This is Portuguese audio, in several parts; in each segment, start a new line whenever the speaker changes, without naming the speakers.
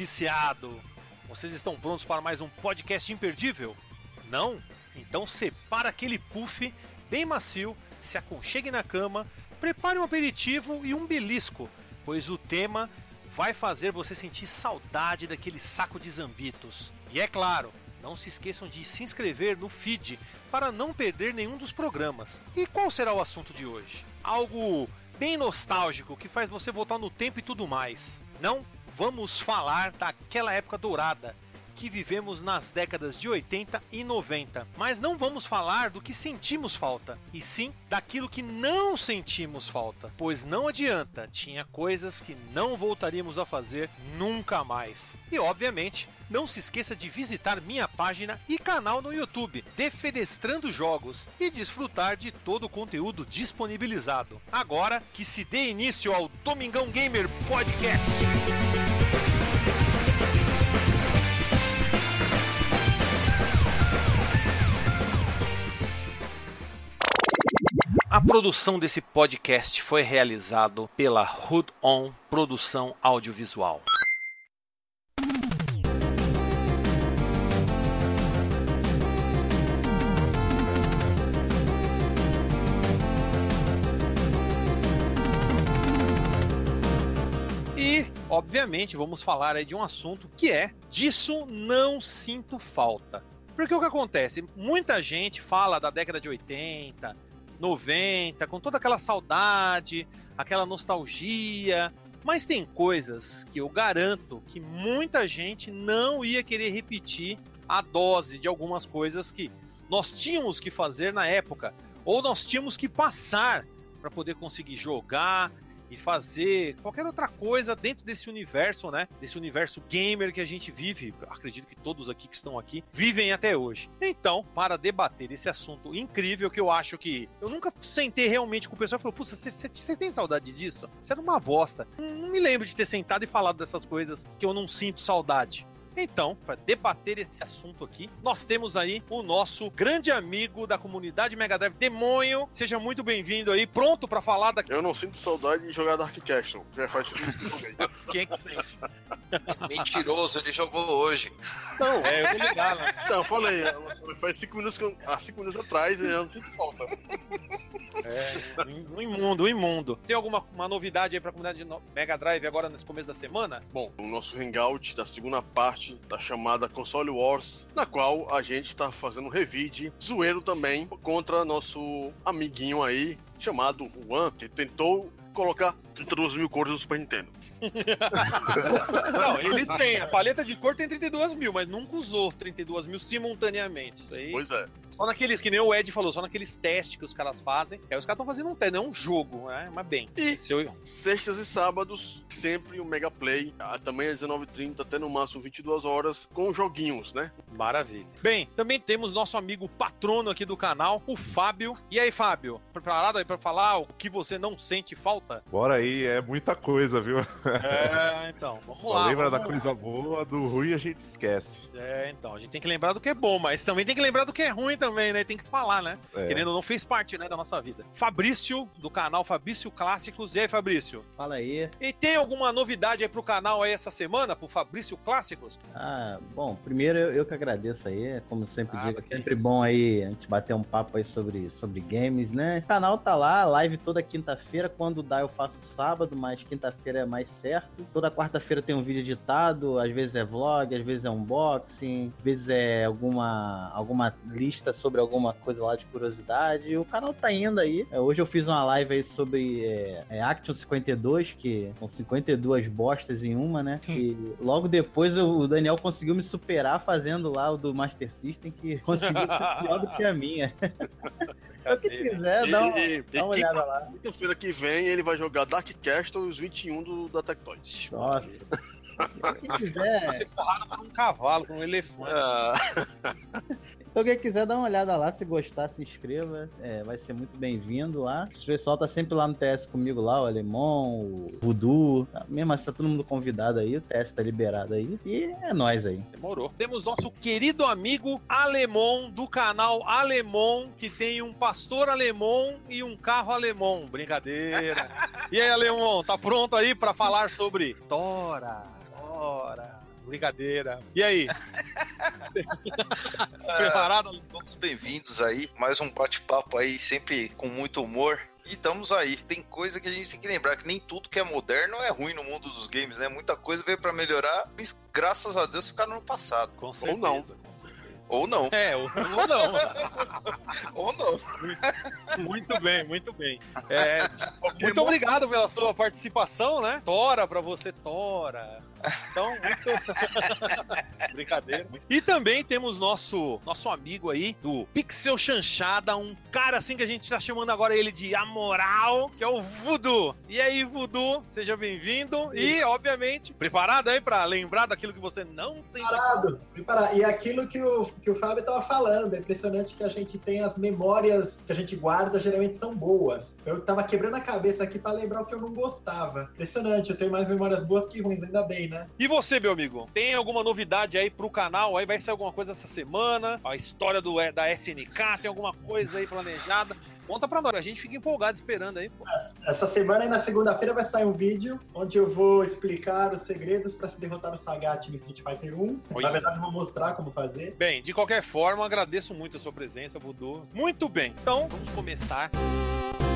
viciado! Vocês estão prontos para mais um podcast imperdível? Não? Então separa aquele puff bem macio, se aconchegue na cama, prepare um aperitivo e um belisco, pois o tema vai fazer você sentir saudade daquele saco de zambitos. E é claro, não se esqueçam de se inscrever no feed para não perder nenhum dos programas. E qual será o assunto de hoje? Algo bem nostálgico que faz você voltar no tempo e tudo mais. Não, vamos falar daquela época dourada que vivemos nas décadas de 80 e 90. Mas não vamos falar do que sentimos falta, e sim daquilo que não sentimos falta. Pois não adianta, tinha coisas que não voltaríamos a fazer nunca mais. E obviamente, não se esqueça de visitar minha página e canal no YouTube, Defenestrando Jogos, e desfrutar de todo o conteúdo disponibilizado. Agora que se dê início ao Domingão Gamer Podcast. A produção desse podcast foi realizado pela Hood On Produção Audiovisual. E, obviamente, vamos falar de um assunto que é disso não sinto falta. Porque o que acontece? Muita gente fala da década de 80, 90, com toda aquela saudade, aquela nostalgia. Mas tem coisas que eu garanto que muita gente não ia querer repetir a dose de algumas coisas que nós tínhamos que fazer na época, ou nós tínhamos que passar para poder conseguir jogar e fazer qualquer outra coisa dentro desse universo, né? Desse universo gamer que a gente vive. Acredito que todos aqui que estão aqui vivem até hoje. Então, para debater esse assunto incrível que eu acho que eu nunca sentei realmente com o pessoal e falou: Puxa, você tem saudade disso? Isso era uma bosta. Não me lembro de ter sentado e falado dessas coisas que eu não sinto saudade. Então, para debater esse assunto aqui, nós temos aí o nosso grande amigo da comunidade Mega Drive, Demônio. Seja muito bem-vindo aí, pronto para falar da.
Eu não sinto saudade de jogar Dark Castle. Já faz cinco minutos que eu joguei.
Quem é que sente?
Mentiroso, ele jogou hoje.
Não,
É, eu tô ligado. né?
Eu falei, faz cinco minutos que eu, há cinco minutos atrás eu não sinto falta.
É, um imundo, um imundo. Tem alguma uma novidade aí pra comunidade no- Mega Drive agora nesse começo da semana?
Bom, o nosso hangout da segunda parte da chamada Console Wars, na qual a gente tá fazendo um revide zoeiro também contra nosso amiguinho aí, chamado Juan, que tentou colocar 32 mil cores no Super Nintendo.
Não, ele tem. A paleta de cor tem 32 mil, mas nunca usou 32 mil simultaneamente. Isso aí.
Pois é.
Só naqueles, que nem o Ed falou, só naqueles testes que os caras fazem. Aí os caras estão fazendo um teste, não é um jogo, né? Mas bem.
E-
eu-
Sextas e sábados, sempre o Mega Play, também às 19h30, até no máximo 22 horas, com joguinhos, né?
Maravilha. Bem, também temos nosso amigo patrono aqui do canal, o Fábio. E aí, Fábio? Preparado aí pra falar o que você não sente falta?
Bora aí, é muita coisa, viu?
É, então, vamos
Só
lá.
lembra da
vamos
coisa boa, do ruim a gente esquece.
É, então, a gente tem que lembrar do que é bom, mas também tem que lembrar do que é ruim também, né? Tem que falar, né?
É.
Querendo ou não, fez parte, né, da nossa vida. Fabrício, do canal Fabrício Clássicos. E aí, Fabrício?
Fala aí.
E tem alguma novidade aí pro canal aí essa semana, pro Fabrício Clássicos?
Ah, bom, primeiro eu, eu que agradeço aí, como sempre
Ah,
digo, é sempre
isso.
bom aí a gente bater um papo aí sobre, sobre games, né? O canal tá lá, live toda quinta-feira, quando dá eu faço sábado, mas quinta-feira é mais certo. Toda quarta-feira tem um vídeo editado, às vezes é vlog, às vezes é unboxing, às vezes é alguma, alguma lista sobre alguma coisa lá de curiosidade. O canal tá indo aí. É, Hoje eu fiz uma live aí sobre é, é, Action 52, que são 52 bostas em uma, né? E logo depois eu- o Daniel conseguiu me superar fazendo lá o do Master System, que conseguiu ser pior do que a minha. Se eu que quiser, dá uma,
e, e,
dá uma olhada lá.
quinta-feira que vem ele vai jogar Dark Castle e os 21 do, da Tectoy.
Nossa. Quem quiser,
Porrada por um cavalo, por um elefante.
Ah,
então quem quiser dar uma olhada lá, se gostar, se inscreva. É, vai ser muito bem-vindo lá. O pessoal tá sempre lá no TS comigo lá, o Alemão, o Voodoo. Tá? Mesmo assim, tá todo mundo convidado aí, o TS tá liberado aí. E é nóis aí.
Demorou. Temos nosso querido amigo Alemão, do canal Alemão, que tem um pastor alemão e um carro alemão. Brincadeira. E aí, Alemão, tá pronto aí pra falar sobre Tora? Tora. Brincadeira. E aí? Preparado?
Todos bem-vindos aí. Mais um bate-papo aí, sempre com muito humor. E estamos aí. Tem coisa que a gente tem que lembrar que nem tudo que é moderno é ruim no mundo dos games, né? Muita coisa veio pra melhorar, mas graças a Deus ficaram no passado.
Com
Ou não.
com certeza.
Ou não.
É, ou, ou não.
Ou não.
muito bem, muito bem. É, muito obrigado pela sua participação, né? Tora pra você, Tora. Então, muito. Brincadeira. E também temos nosso, nosso amigo aí do Pixel Chanchada, um cara assim que a gente tá chamando agora ele de Amoral, que é o Voodoo. E aí, Voodoo, seja bem-vindo. E, obviamente, preparado aí pra lembrar daquilo que você não sente.
Preparado, preparado. E aquilo que o, que o Fábio tava falando, é impressionante que a gente tem as memórias que a gente guarda, geralmente são boas. Eu tava quebrando a cabeça aqui pra lembrar o que eu não gostava. Impressionante, eu tenho mais memórias boas que ruins, ainda bem, né?
E você, meu amigo? Tem alguma novidade aí pro canal? Aí vai ser alguma coisa essa semana? A história do, da SNK? Tem alguma coisa aí planejada? Conta pra nós, a gente fica empolgado esperando aí. Pô.
Essa semana e na segunda-feira vai sair um vídeo onde eu vou explicar os segredos pra se derrotar o Sagat no Street Fighter 1.
Olha.
Na verdade, eu vou mostrar como fazer.
Bem, de qualquer forma, agradeço muito a sua presença, Voodoo. Muito bem, então vamos começar. Pra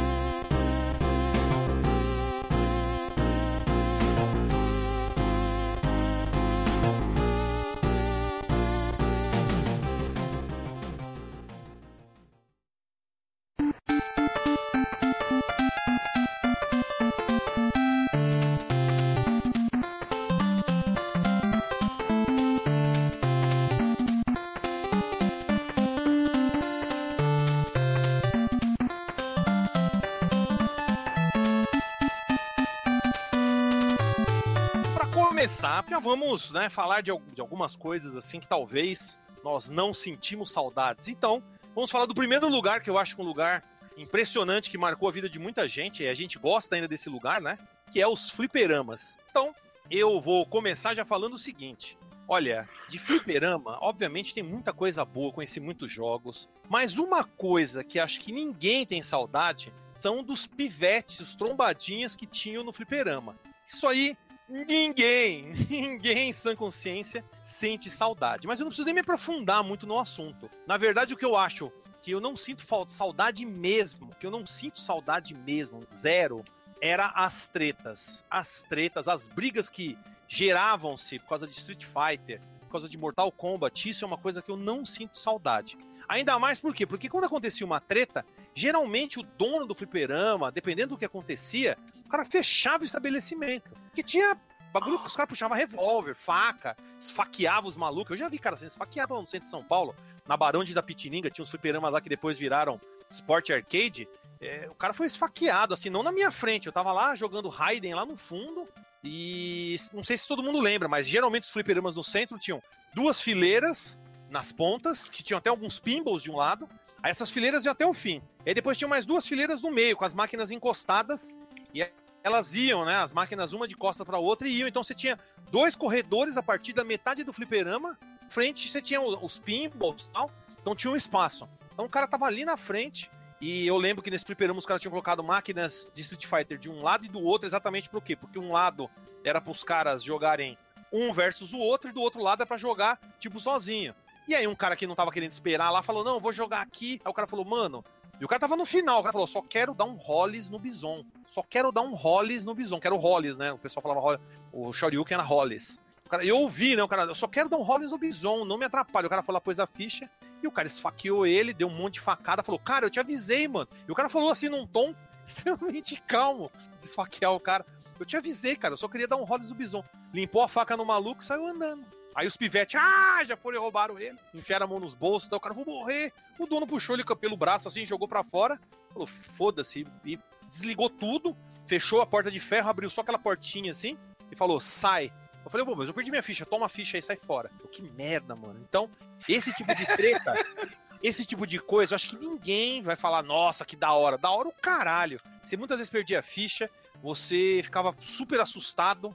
começar, já vamos né, falar de, de algumas coisas assim que talvez nós não sentimos saudades. Então, vamos falar do primeiro lugar, que eu acho um lugar impressionante que marcou a vida de muita gente, e a gente gosta ainda desse lugar, né? Que é os fliperamas. Então, eu vou começar já falando o seguinte. Olha, de fliperama, obviamente tem muita coisa boa, conheci muitos jogos, mas uma coisa que acho que ninguém tem saudade são dos pivetes, os trombadinhas que tinham no fliperama. Isso aí, ninguém, ninguém em sã consciência sente saudade. Mas eu não preciso nem me aprofundar muito no assunto. Na verdade, o que eu acho que eu não sinto falta, saudade mesmo, que eu não sinto saudade mesmo, zero, era as tretas. As tretas, as brigas que geravam-se por causa de Street Fighter, por causa de Mortal Kombat, isso é uma coisa que eu não sinto saudade. Ainda mais por quê? Porque quando acontecia uma treta, geralmente o dono do fliperama, dependendo do que acontecia, o cara fechava o estabelecimento. Porque tinha bagulho que os caras puxavam revólver, faca, esfaqueava os malucos. Eu já vi cara sendo esfaqueado lá no centro de São Paulo, na Barão de Itapetininga, tinha uns fliperamas lá que depois viraram Sport Arcade. É, o cara foi esfaqueado, assim, não na minha frente. Eu tava lá jogando Raiden lá no fundo. E não sei se todo mundo lembra, mas geralmente os fliperamas no centro tinham duas fileiras nas pontas, que tinham até alguns pinballs de um lado. Essas fileiras iam até o fim. E aí depois tinham mais duas fileiras no meio, com as máquinas encostadas. E elas iam, né? As máquinas uma de costa para outra e iam. Então você tinha dois corredores a partir da metade do fliperama. Frente você tinha os pinballs e tal. Então tinha um espaço. Então o cara tava ali na frente. E eu lembro que nesse fliperama os caras tinham colocado máquinas de Street Fighter de um lado e do outro, exatamente por quê? Porque um lado era pros caras jogarem um versus o outro, e do outro lado é pra jogar, tipo, sozinho. E aí um cara que não tava querendo esperar lá falou, não, vou jogar aqui. Aí o cara falou, mano. E o cara tava no final, o cara falou, só quero dar um Hollis no Bison. Só quero dar um Hollis no Bison. Quero Hollis, né? O pessoal falava. O Shoryuken era Hollis. O cara, eu ouvi, né? O cara, eu só quero dar um Hollis no Bison, não me atrapalhe. O cara falou, pôs a ficha. E o cara esfaqueou ele, deu um monte de facada, falou, cara, eu te avisei, mano. E o cara falou assim num tom extremamente calmo de esfaquear o cara. Eu te avisei, cara, eu só queria dar um Hollis no Bison. Limpou a faca no maluco e saiu andando. Aí os pivetes, ah, já foram e roubaram ele. Enfiaram a mão nos bolsos, então o cara, vou morrer. O dono puxou ele pelo braço assim, jogou pra fora. Falou, foda-se. E desligou tudo, fechou a porta de ferro, abriu só aquela portinha assim e falou, sai. Eu falei, pô, mas eu perdi minha ficha, toma a ficha aí, sai fora. Eu, que merda, mano. Então, esse tipo de treta, esse tipo de coisa, eu acho que ninguém vai falar, nossa, que da hora. Da hora o caralho. Você muitas vezes perdia a ficha, você ficava super assustado,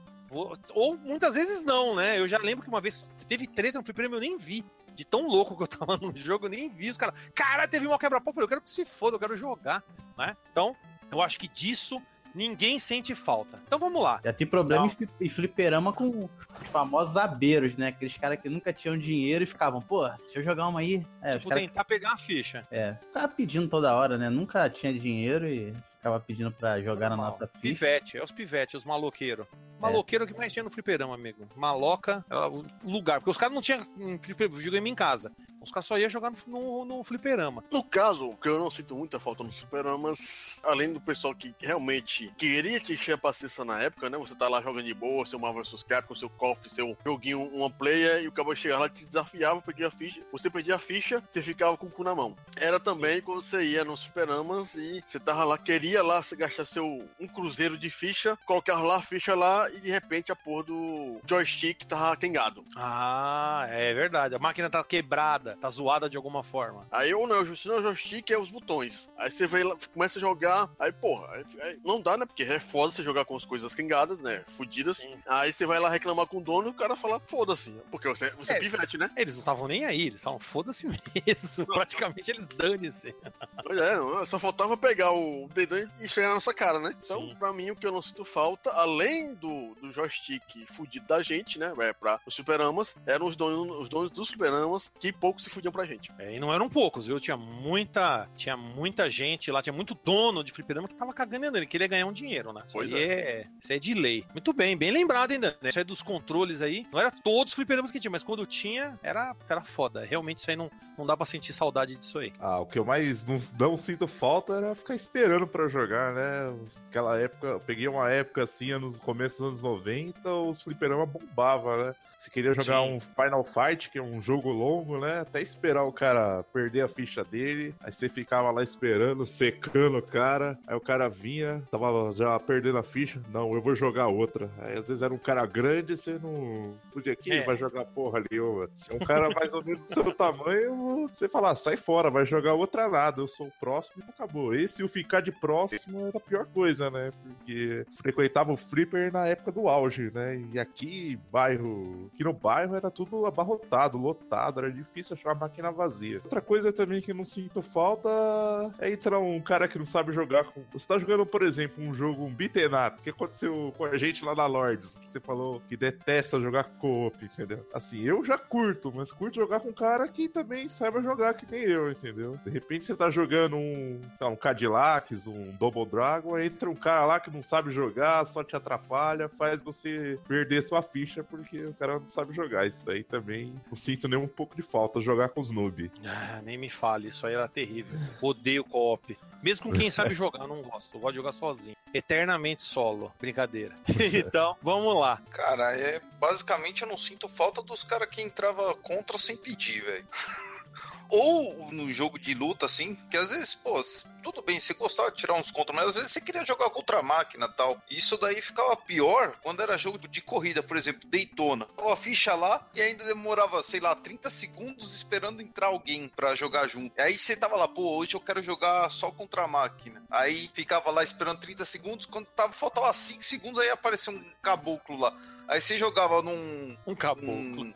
ou muitas vezes não, né? Eu já lembro que uma vez teve treta no fliperama, eu nem vi. De tão louco que eu tava no jogo, eu nem vi os caras. Caralho, teve uma quebra-pau. Eu falei, eu quero que se foda, eu quero jogar, né? Então, eu acho que disso Ninguém sente falta. Então vamos lá.
Já tem problema
Não.
em fli- em fliperama com os famosos abeiros, né? Aqueles caras que nunca tinham dinheiro e ficavam, pô, deixa eu jogar uma aí. É,
tipo,
caras
tentar pegar a ficha.
é, ficava pedindo toda hora, né? Nunca tinha dinheiro e ficava pedindo pra jogar na
Normal.
nossa ficha.
Pivete, é os pivete, os maloqueiros. Maloqueiro que mais tinha no fliperama, amigo. Maloca, é lugar. Porque os caras não tinham um videogame em casa. Os caras só iam jogar no, no, no fliperama.
No caso, que eu não sinto muita falta nos superamas, além do pessoal que realmente queria te encher a paciência na época, né? Você tá lá jogando de boa, seu Marvel vs Capcom, seu KOF, seu joguinho, uma player, e o cara chegava lá e te desafiava, perdia a ficha. Você perdia a ficha, você ficava com o cu na mão. Era também quando você ia nos superamas e você tava lá, queria lá, você gastar seu um cruzeiro de ficha, colocava lá a ficha lá e de repente a porra do joystick tava quengado.
Ah, é verdade. A máquina tá quebrada, tá zoada de alguma forma.
Aí ou não, se não o joystick, é os botões. Aí você vem lá, começa a jogar, aí porra, aí, aí não dá, né? Porque é foda você jogar com as coisas quengadas, né? Fudidas.
Sim.
Aí você vai lá reclamar com o dono e o cara fala, foda-se. Porque você, você
É.
pivete, né?
Eles não estavam nem aí, eles estavam foda-se mesmo. Praticamente eles dane-se.
Pois é, não, só faltava pegar o dedão e chegar na nossa cara, né? Então,
Sim.
pra mim, o que eu não sinto falta, além do, do joystick fudido da gente, né? É, pra os superamas, eram os donos, os donos dos superamas que pouco se fudiam pra gente.
É, e não eram poucos, viu? Tinha muita, tinha muita gente lá, tinha muito dono de fliperama que tava cagando nele, queria ganhar um dinheiro, né? Isso
Pois
aí é. Isso é de lei. Muito bem, bem lembrado ainda, né? Isso aí dos controles aí, não era todos os fliperamas que tinha, mas quando tinha, era, era foda. Realmente isso aí não, não dá pra sentir saudade disso aí.
Ah, o que eu mais não, não sinto falta era ficar esperando pra jogar, né? Aquela época, eu peguei uma época assim, nos começos dos anos 90, os fliperama bombava, né? Você queria jogar
Sim.
um Final Fight, que é um jogo longo, né? Até esperar o cara perder a ficha dele. Aí você ficava lá esperando, secando o cara. Aí o cara vinha, tava já perdendo a ficha. Não, eu vou jogar outra. Aí às vezes era um cara grande, você não podia aqui,
É.
vai jogar porra ali, ô. Se é um cara mais ou menos do seu tamanho, você fala, "Ah, sai fora, vai jogar outra nada. Eu sou o próximo e acabou. Esse o ficar de próximo era a pior coisa, né? Porque frequentava o Flipper na época do auge, né? E aqui, bairro. Aqui no bairro era tudo abarrotado, lotado, era difícil achar a máquina vazia. Outra coisa também que não sinto falta é entrar um cara que não sabe jogar com. Você tá jogando, por exemplo, um jogo, um beaten que aconteceu com a gente lá na Lords, que você falou que detesta jogar co-op, entendeu? Assim, eu já curto, mas curto jogar com um cara que também saiba jogar que nem eu, entendeu? De repente você tá jogando um, um Cadillacs, um Double Dragon, entra um cara lá que não sabe jogar, só te atrapalha, faz você perder sua ficha porque o cara não sabe jogar. Isso aí também não sinto nem um pouco de falta, jogar com os noob.
Ah, nem me fale, isso aí era terrível. Odeio co-op. Mesmo com quem sabe jogar, eu não gosto. Eu gosto de jogar sozinho. Eternamente solo. Brincadeira. então, vamos lá.
Cara, é basicamente eu não sinto falta dos caras que entrava contra sem pedir, velho. Ou no jogo de luta, assim, que às vezes, pô, tudo bem, você gostava de tirar uns contra, mas às vezes você queria jogar contra a máquina e tal. E isso daí ficava pior quando era jogo de corrida, por exemplo, Daytona. Tava a ficha lá e ainda demorava, sei lá, 30 segundos esperando entrar alguém pra jogar junto. Aí você tava lá, pô, hoje eu quero jogar só contra a máquina. Aí ficava lá esperando 30 segundos, quando tava, faltava 5 segundos, aí apareceu um caboclo lá. Aí você jogava num,
Um caboclo.
Hum.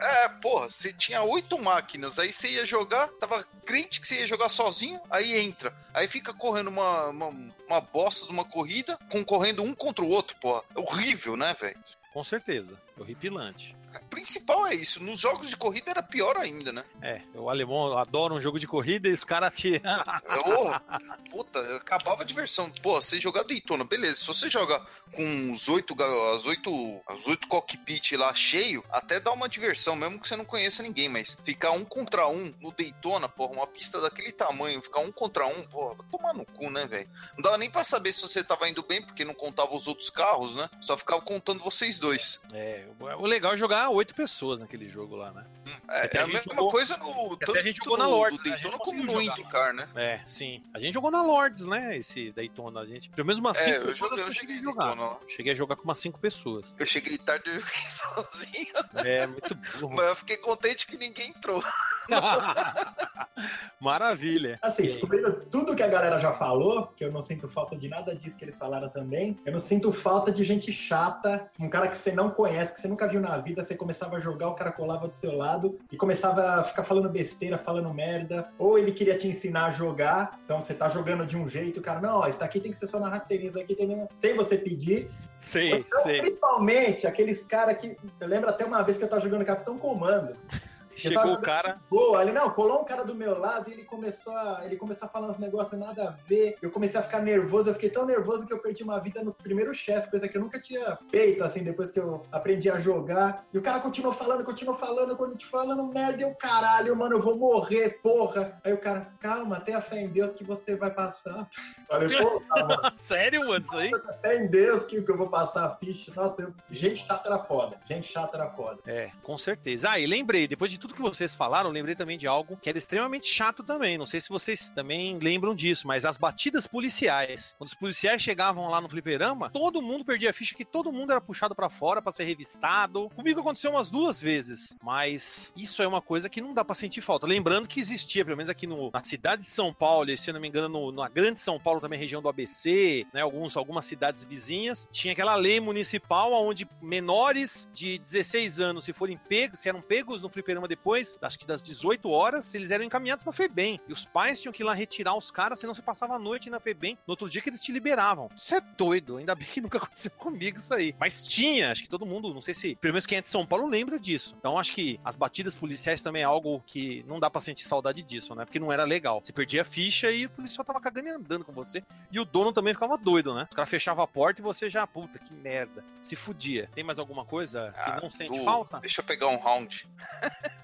É, porra, você tinha oito máquinas, aí você ia jogar, tava crente que você ia jogar sozinho, aí entra. Aí fica correndo uma, uma, uma bosta de uma corrida, concorrendo um contra o outro, porra. É horrível, né, velho?
Com certeza. Horripilante.
Principal é isso. Nos jogos de corrida era pior ainda, né?
É, o alemão adora um jogo de corrida e os caras te.
Ô, puta, acabava a diversão. Pô, você jogar Daytona, beleza. Se você joga com os oito, as oito, as oito cockpit lá cheio, até dá uma diversão, mesmo que você não conheça ninguém, mas ficar um contra um no Daytona, porra, uma pista daquele tamanho, ficar um contra um, porra, tomar no cu, né, velho? Não dava nem pra saber se você tava indo bem, porque não contava os outros carros, né? Só ficava contando vocês dois.
É, o legal é jogar oito pessoas naquele jogo lá, né?
É, é
a
a mesma
jogou-
coisa no
até
tanto
a gente jogou na Lords, né? A gente
Daytona como no. IndyCar, né?
É, sim. A gente jogou na Lords, né? Esse Daytona. A gente. Pelo menos umas
É,
cinco
eu
pessoas
joguei,
eu cheguei jogar.
Daytona lá.
Cheguei a jogar com umas cinco pessoas.
Eu cheguei tarde e fiquei sozinho.
É, muito burro.
Mas eu fiquei contente que ninguém entrou.
Maravilha.
Assim,
E
descobrindo tudo que a galera já falou, que eu não sinto falta de nada disso que eles falaram também, eu não sinto falta de gente chata, um cara que você não conhece, que você nunca viu na vida, você começava a jogar, o cara colava do seu lado e começava a ficar falando besteira, falando merda, ou ele queria te ensinar a jogar, então você tá jogando de um jeito, o cara, não, ó, isso daqui tem que ser só na rasteirinha, isso daqui tem... sem você pedir,
Sei,
Então,
sei.
Principalmente aqueles caras que. Eu lembro até uma vez que eu tava jogando Capitão Comando.
Chegou o cara.
Boa, ele não, colou um cara do meu lado e ele começou a, ele começou a falar uns negócios nada a ver. Eu comecei a ficar nervoso, eu fiquei tão nervoso que eu perdi uma vida no primeiro chefe, coisa que eu nunca tinha feito, assim, depois que eu aprendi a jogar. E o cara continuou falando, continuou falando, continuou falando merda, eu, caralho, mano, eu vou morrer, porra. Aí o cara, calma, tenha fé em Deus que você vai passar. Falei, porra, mano.
Sério, mano, isso aí?
Tenha fé em Deus que, que eu vou passar a ficha. Nossa, eu... gente chata era foda. Gente chata era foda.
É, com certeza. Ah, e lembrei, depois de tudo que vocês falaram, lembrei também de algo que era extremamente chato também. Não sei se vocês também lembram disso, mas as batidas policiais. Quando os policiais chegavam lá no fliperama, todo mundo perdia a ficha, que todo mundo era puxado pra fora pra ser revistado. Comigo aconteceu umas duas vezes, mas isso é uma coisa que não dá pra sentir falta. Lembrando que existia, pelo menos aqui no, na cidade de São Paulo, e se não me engano, no- na grande São Paulo, também região do ABC, né, alguns, algumas cidades vizinhas, tinha aquela lei municipal onde menores de 16 anos, se forem pegos, se eram pegos no fliperama depois, acho que das 18 horas, eles eram encaminhados pra FEBEM. E os pais tinham que ir lá retirar os caras, senão você passava a noite na FEBEM. No outro dia que eles te liberavam. Isso é doido, ainda bem que nunca aconteceu comigo isso aí. Mas tinha, acho que todo mundo, não sei se, pelo menos quem é de São Paulo lembra disso. Então acho que as batidas policiais também é algo que não dá pra sentir saudade disso, né? Porque não era legal. Você perdia a ficha e o policial tava cagando e andando com você. E o dono também ficava doido, né? O cara fechava a porta e você já, puta, que merda. Se fudia. Tem mais alguma coisa que
Ah,
não sente
Du,
falta?
Deixa eu pegar um round.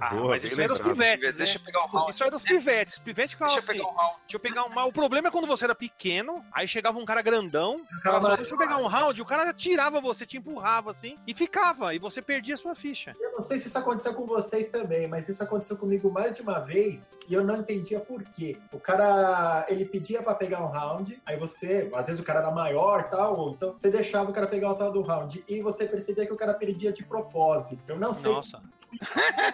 Ah,
Boa,
mas isso era os
lembrado.
pivetes, né?
Deixa eu pegar um round.
Isso era dos pivetes. Pivetes ficavam
Deixa eu
assim.
pegar um round.
Deixa eu pegar um. Mas o problema é quando você era pequeno, aí chegava um cara grandão,
O
cara só,
mais-
deixa eu pegar um round, o cara tirava você, te empurrava assim, e ficava, e você perdia a sua ficha.
Eu não sei se isso aconteceu com vocês também, mas isso aconteceu comigo mais de uma vez e eu não entendia por quê. O cara, ele pedia pra pegar um round, aí você, às vezes o cara era maior tal, ou então você deixava o cara pegar o tal do round e você percebia que o cara perdia de propósito. Eu não sei.
Nossa.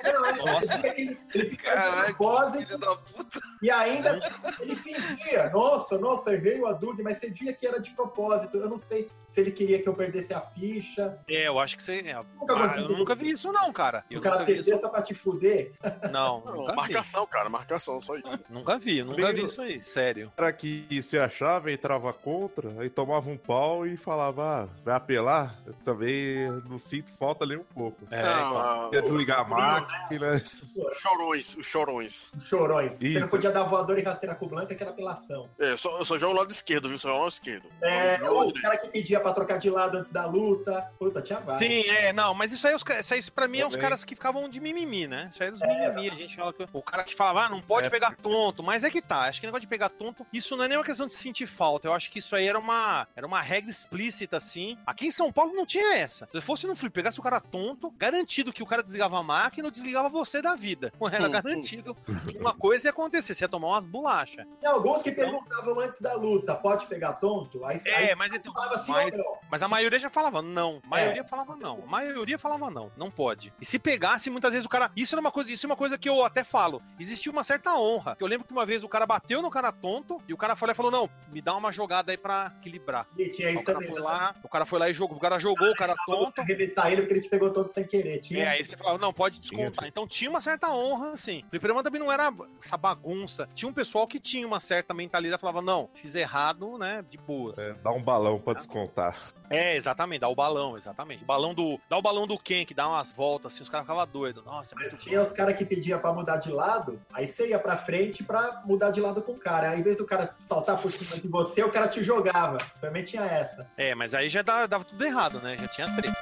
Não, ele
Nossa.
ele, de
Caraca,
propósito
Filho da puta.
e ainda ele fingia. Nossa, nossa, veio a dúvida, mas você via que era de propósito. Eu não sei se ele queria que eu perdesse a ficha.
É, eu acho que você. é,
Nunca
ah,
aconteceu
eu nunca vi isso, não, cara. Eu
o cara perdeu só pra te fuder.
Não,
Não,
nunca vi.
marcação, cara, marcação, só isso.
Nunca vi, nunca vi isso aí, sério.
cara que se achava, entrava contra, aí tomava um pau e falava, ah, vai apelar? Eu também não sinto falta nem um pouco.
É,
não,
então.
ah,
Ia desligar a máquina.
os chorões, os chorões.
Os chorões. Você não
Isso.
podia dar voador e rasteira com blanca, que era apelação.
É, eu só, eu só jogo o lado esquerdo, viu? Só jogo o lado esquerdo.
É,
o
ou os caras que pedia pra trocar de lado antes da luta. Puta, tinha vários.
Sim, é, não, mas isso aí, os, ca- isso aí pra mim é os
Também.
caras que ficavam de mimimi, né? Isso aí é dos
É,
mimimi, a gente fala que o cara que falava, ah, não pode
É.
pegar tonto, mas é que tá, acho que o negócio de pegar tonto, isso não é nem uma questão de sentir falta, eu acho que isso aí era uma, era uma regra explícita, assim. Aqui em São Paulo não tinha essa. Se fosse no flip, pegasse o cara tonto, garantido que o cara desligava a máquina ou desligava você da vida. Era garantido que uma coisa ia acontecer, você ia tomar umas bolachas.
Tem alguns que perguntavam antes da luta, pode pegar tonto? Aí,
É,
aí
mas
você
então,
falava assim
mas-
não.
Mas a maioria já falava não. A maioria
É.
falava não. A maioria falava não. Não pode. E se pegasse, muitas vezes o cara. Isso era uma coisa, isso é uma coisa que eu até falo. Existia uma certa honra. Eu lembro que uma vez o cara bateu no cara tonto e o cara foi lá e falou: não, me dá uma jogada aí pra equilibrar.
E tinha
o
isso
cara
também.
foi lá, o cara foi lá e jogou. O cara jogou o cara tonto.
você revisar ele porque ele te pegou todo sem querer. Tinha.
É, aí você falava, não, pode
Tinha,
descontar. Então tinha uma certa honra, assim. O fliperama também não era essa bagunça. Tinha um pessoal que tinha uma certa mentalidade, falava, não, fiz errado, né, de boas.
É, dá um balão pra descontar.
É, exatamente, dá o balão, exatamente. O balão do, dá o balão do Ken, que dá umas voltas, assim, os caras ficavam doidos. Nossa, é
Mas tinha os caras que pediam pra mudar de lado, aí você ia pra frente pra mudar de lado com o cara. Aí, em vez do cara saltar por cima de você, o cara te jogava. Também tinha essa.
É, mas aí já dava, dava tudo errado, né? Já tinha treta.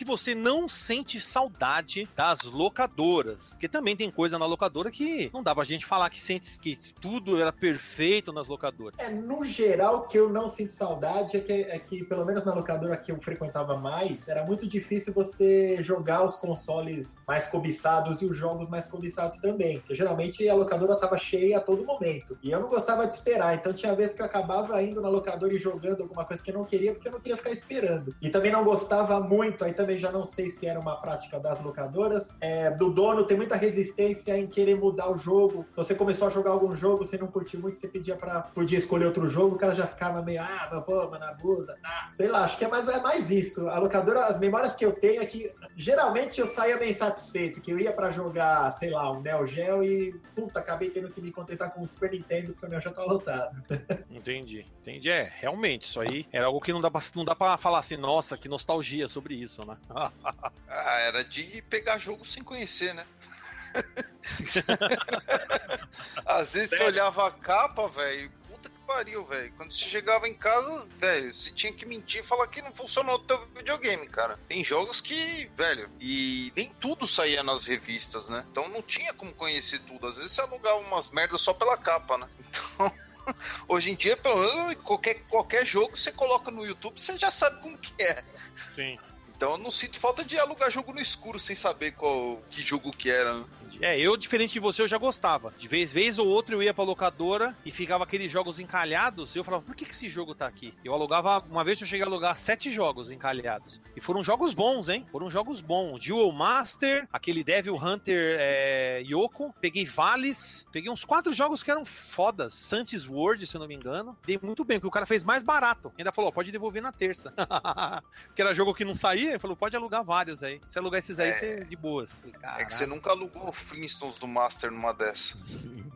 Que você não sente saudade das locadoras. Porque também tem coisa na locadora que não dá pra gente falar que sente que tudo era perfeito nas locadoras.
É, no geral, que eu não sinto saudade é que, é que, pelo menos na locadora que eu frequentava mais, era muito difícil você jogar os consoles mais cobiçados e os jogos mais cobiçados também. Porque geralmente a locadora tava cheia a todo momento. E eu não gostava de esperar. Então tinha vezes que eu acabava indo na locadora e jogando alguma coisa que eu não queria, porque eu não queria ficar esperando. E também não gostava muito, aí também já não sei se era uma prática das locadoras, é, do dono ter muita resistência em querer mudar o jogo. Você começou a jogar algum jogo, você não curtiu muito, você pedia para podia escolher outro jogo, o cara já ficava meio, ah, mas pô, mano, abusa, tá. Sei lá, acho que é mais, é mais isso. A locadora, as memórias que eu tenho é que geralmente eu saía bem satisfeito, que eu ia para jogar, sei lá, um Neo Geo e, puta, acabei tendo que me contentar com o Super Nintendo, porque o Neo Geo tá lotado.
Entendi, entendi. É, realmente, isso aí era algo que não dá não dá pra falar assim, nossa, que nostalgia sobre isso, né?
Ah, era de pegar jogo sem conhecer, né? Às vezes você olhava a capa, velho, puta que pariu, velho. Quando você chegava em casa, velho, você tinha que mentir e falar que não funcionou o teu videogame, cara. Tem jogos que, velho, e nem tudo saía nas revistas, né? Então não tinha como conhecer tudo. Às vezes você alugava umas merdas só pela capa, né? Então. Hoje em dia, pelo menos, qualquer, qualquer jogo você coloca no YouTube, você já sabe como que é.
Sim.
Então eu não sinto falta de alugar jogo no escuro sem saber qual que jogo que era.
É, eu, diferente de você, eu já gostava. De vez, vez ou outra eu ia pra locadora e ficava aqueles jogos encalhados. E eu falava, por que, que esse jogo tá aqui? Eu alugava, uma vez eu cheguei a alugar sete jogos encalhados. E foram jogos bons, hein? Foram jogos bons. Duel Master, aquele Devil Hunter é, Yoko. Peguei Vales. Peguei uns quatro jogos que eram fodas. Santis World, se eu não me engano. Dei muito bem, porque o cara fez mais barato. Ainda falou, pode devolver na terça. porque era jogo que não saía. Ele falou, pode alugar vários aí. Se alugar esses aí,
É.
você é de boas. Falei,
É que você nunca alugou Flintstones do Master numa dessa.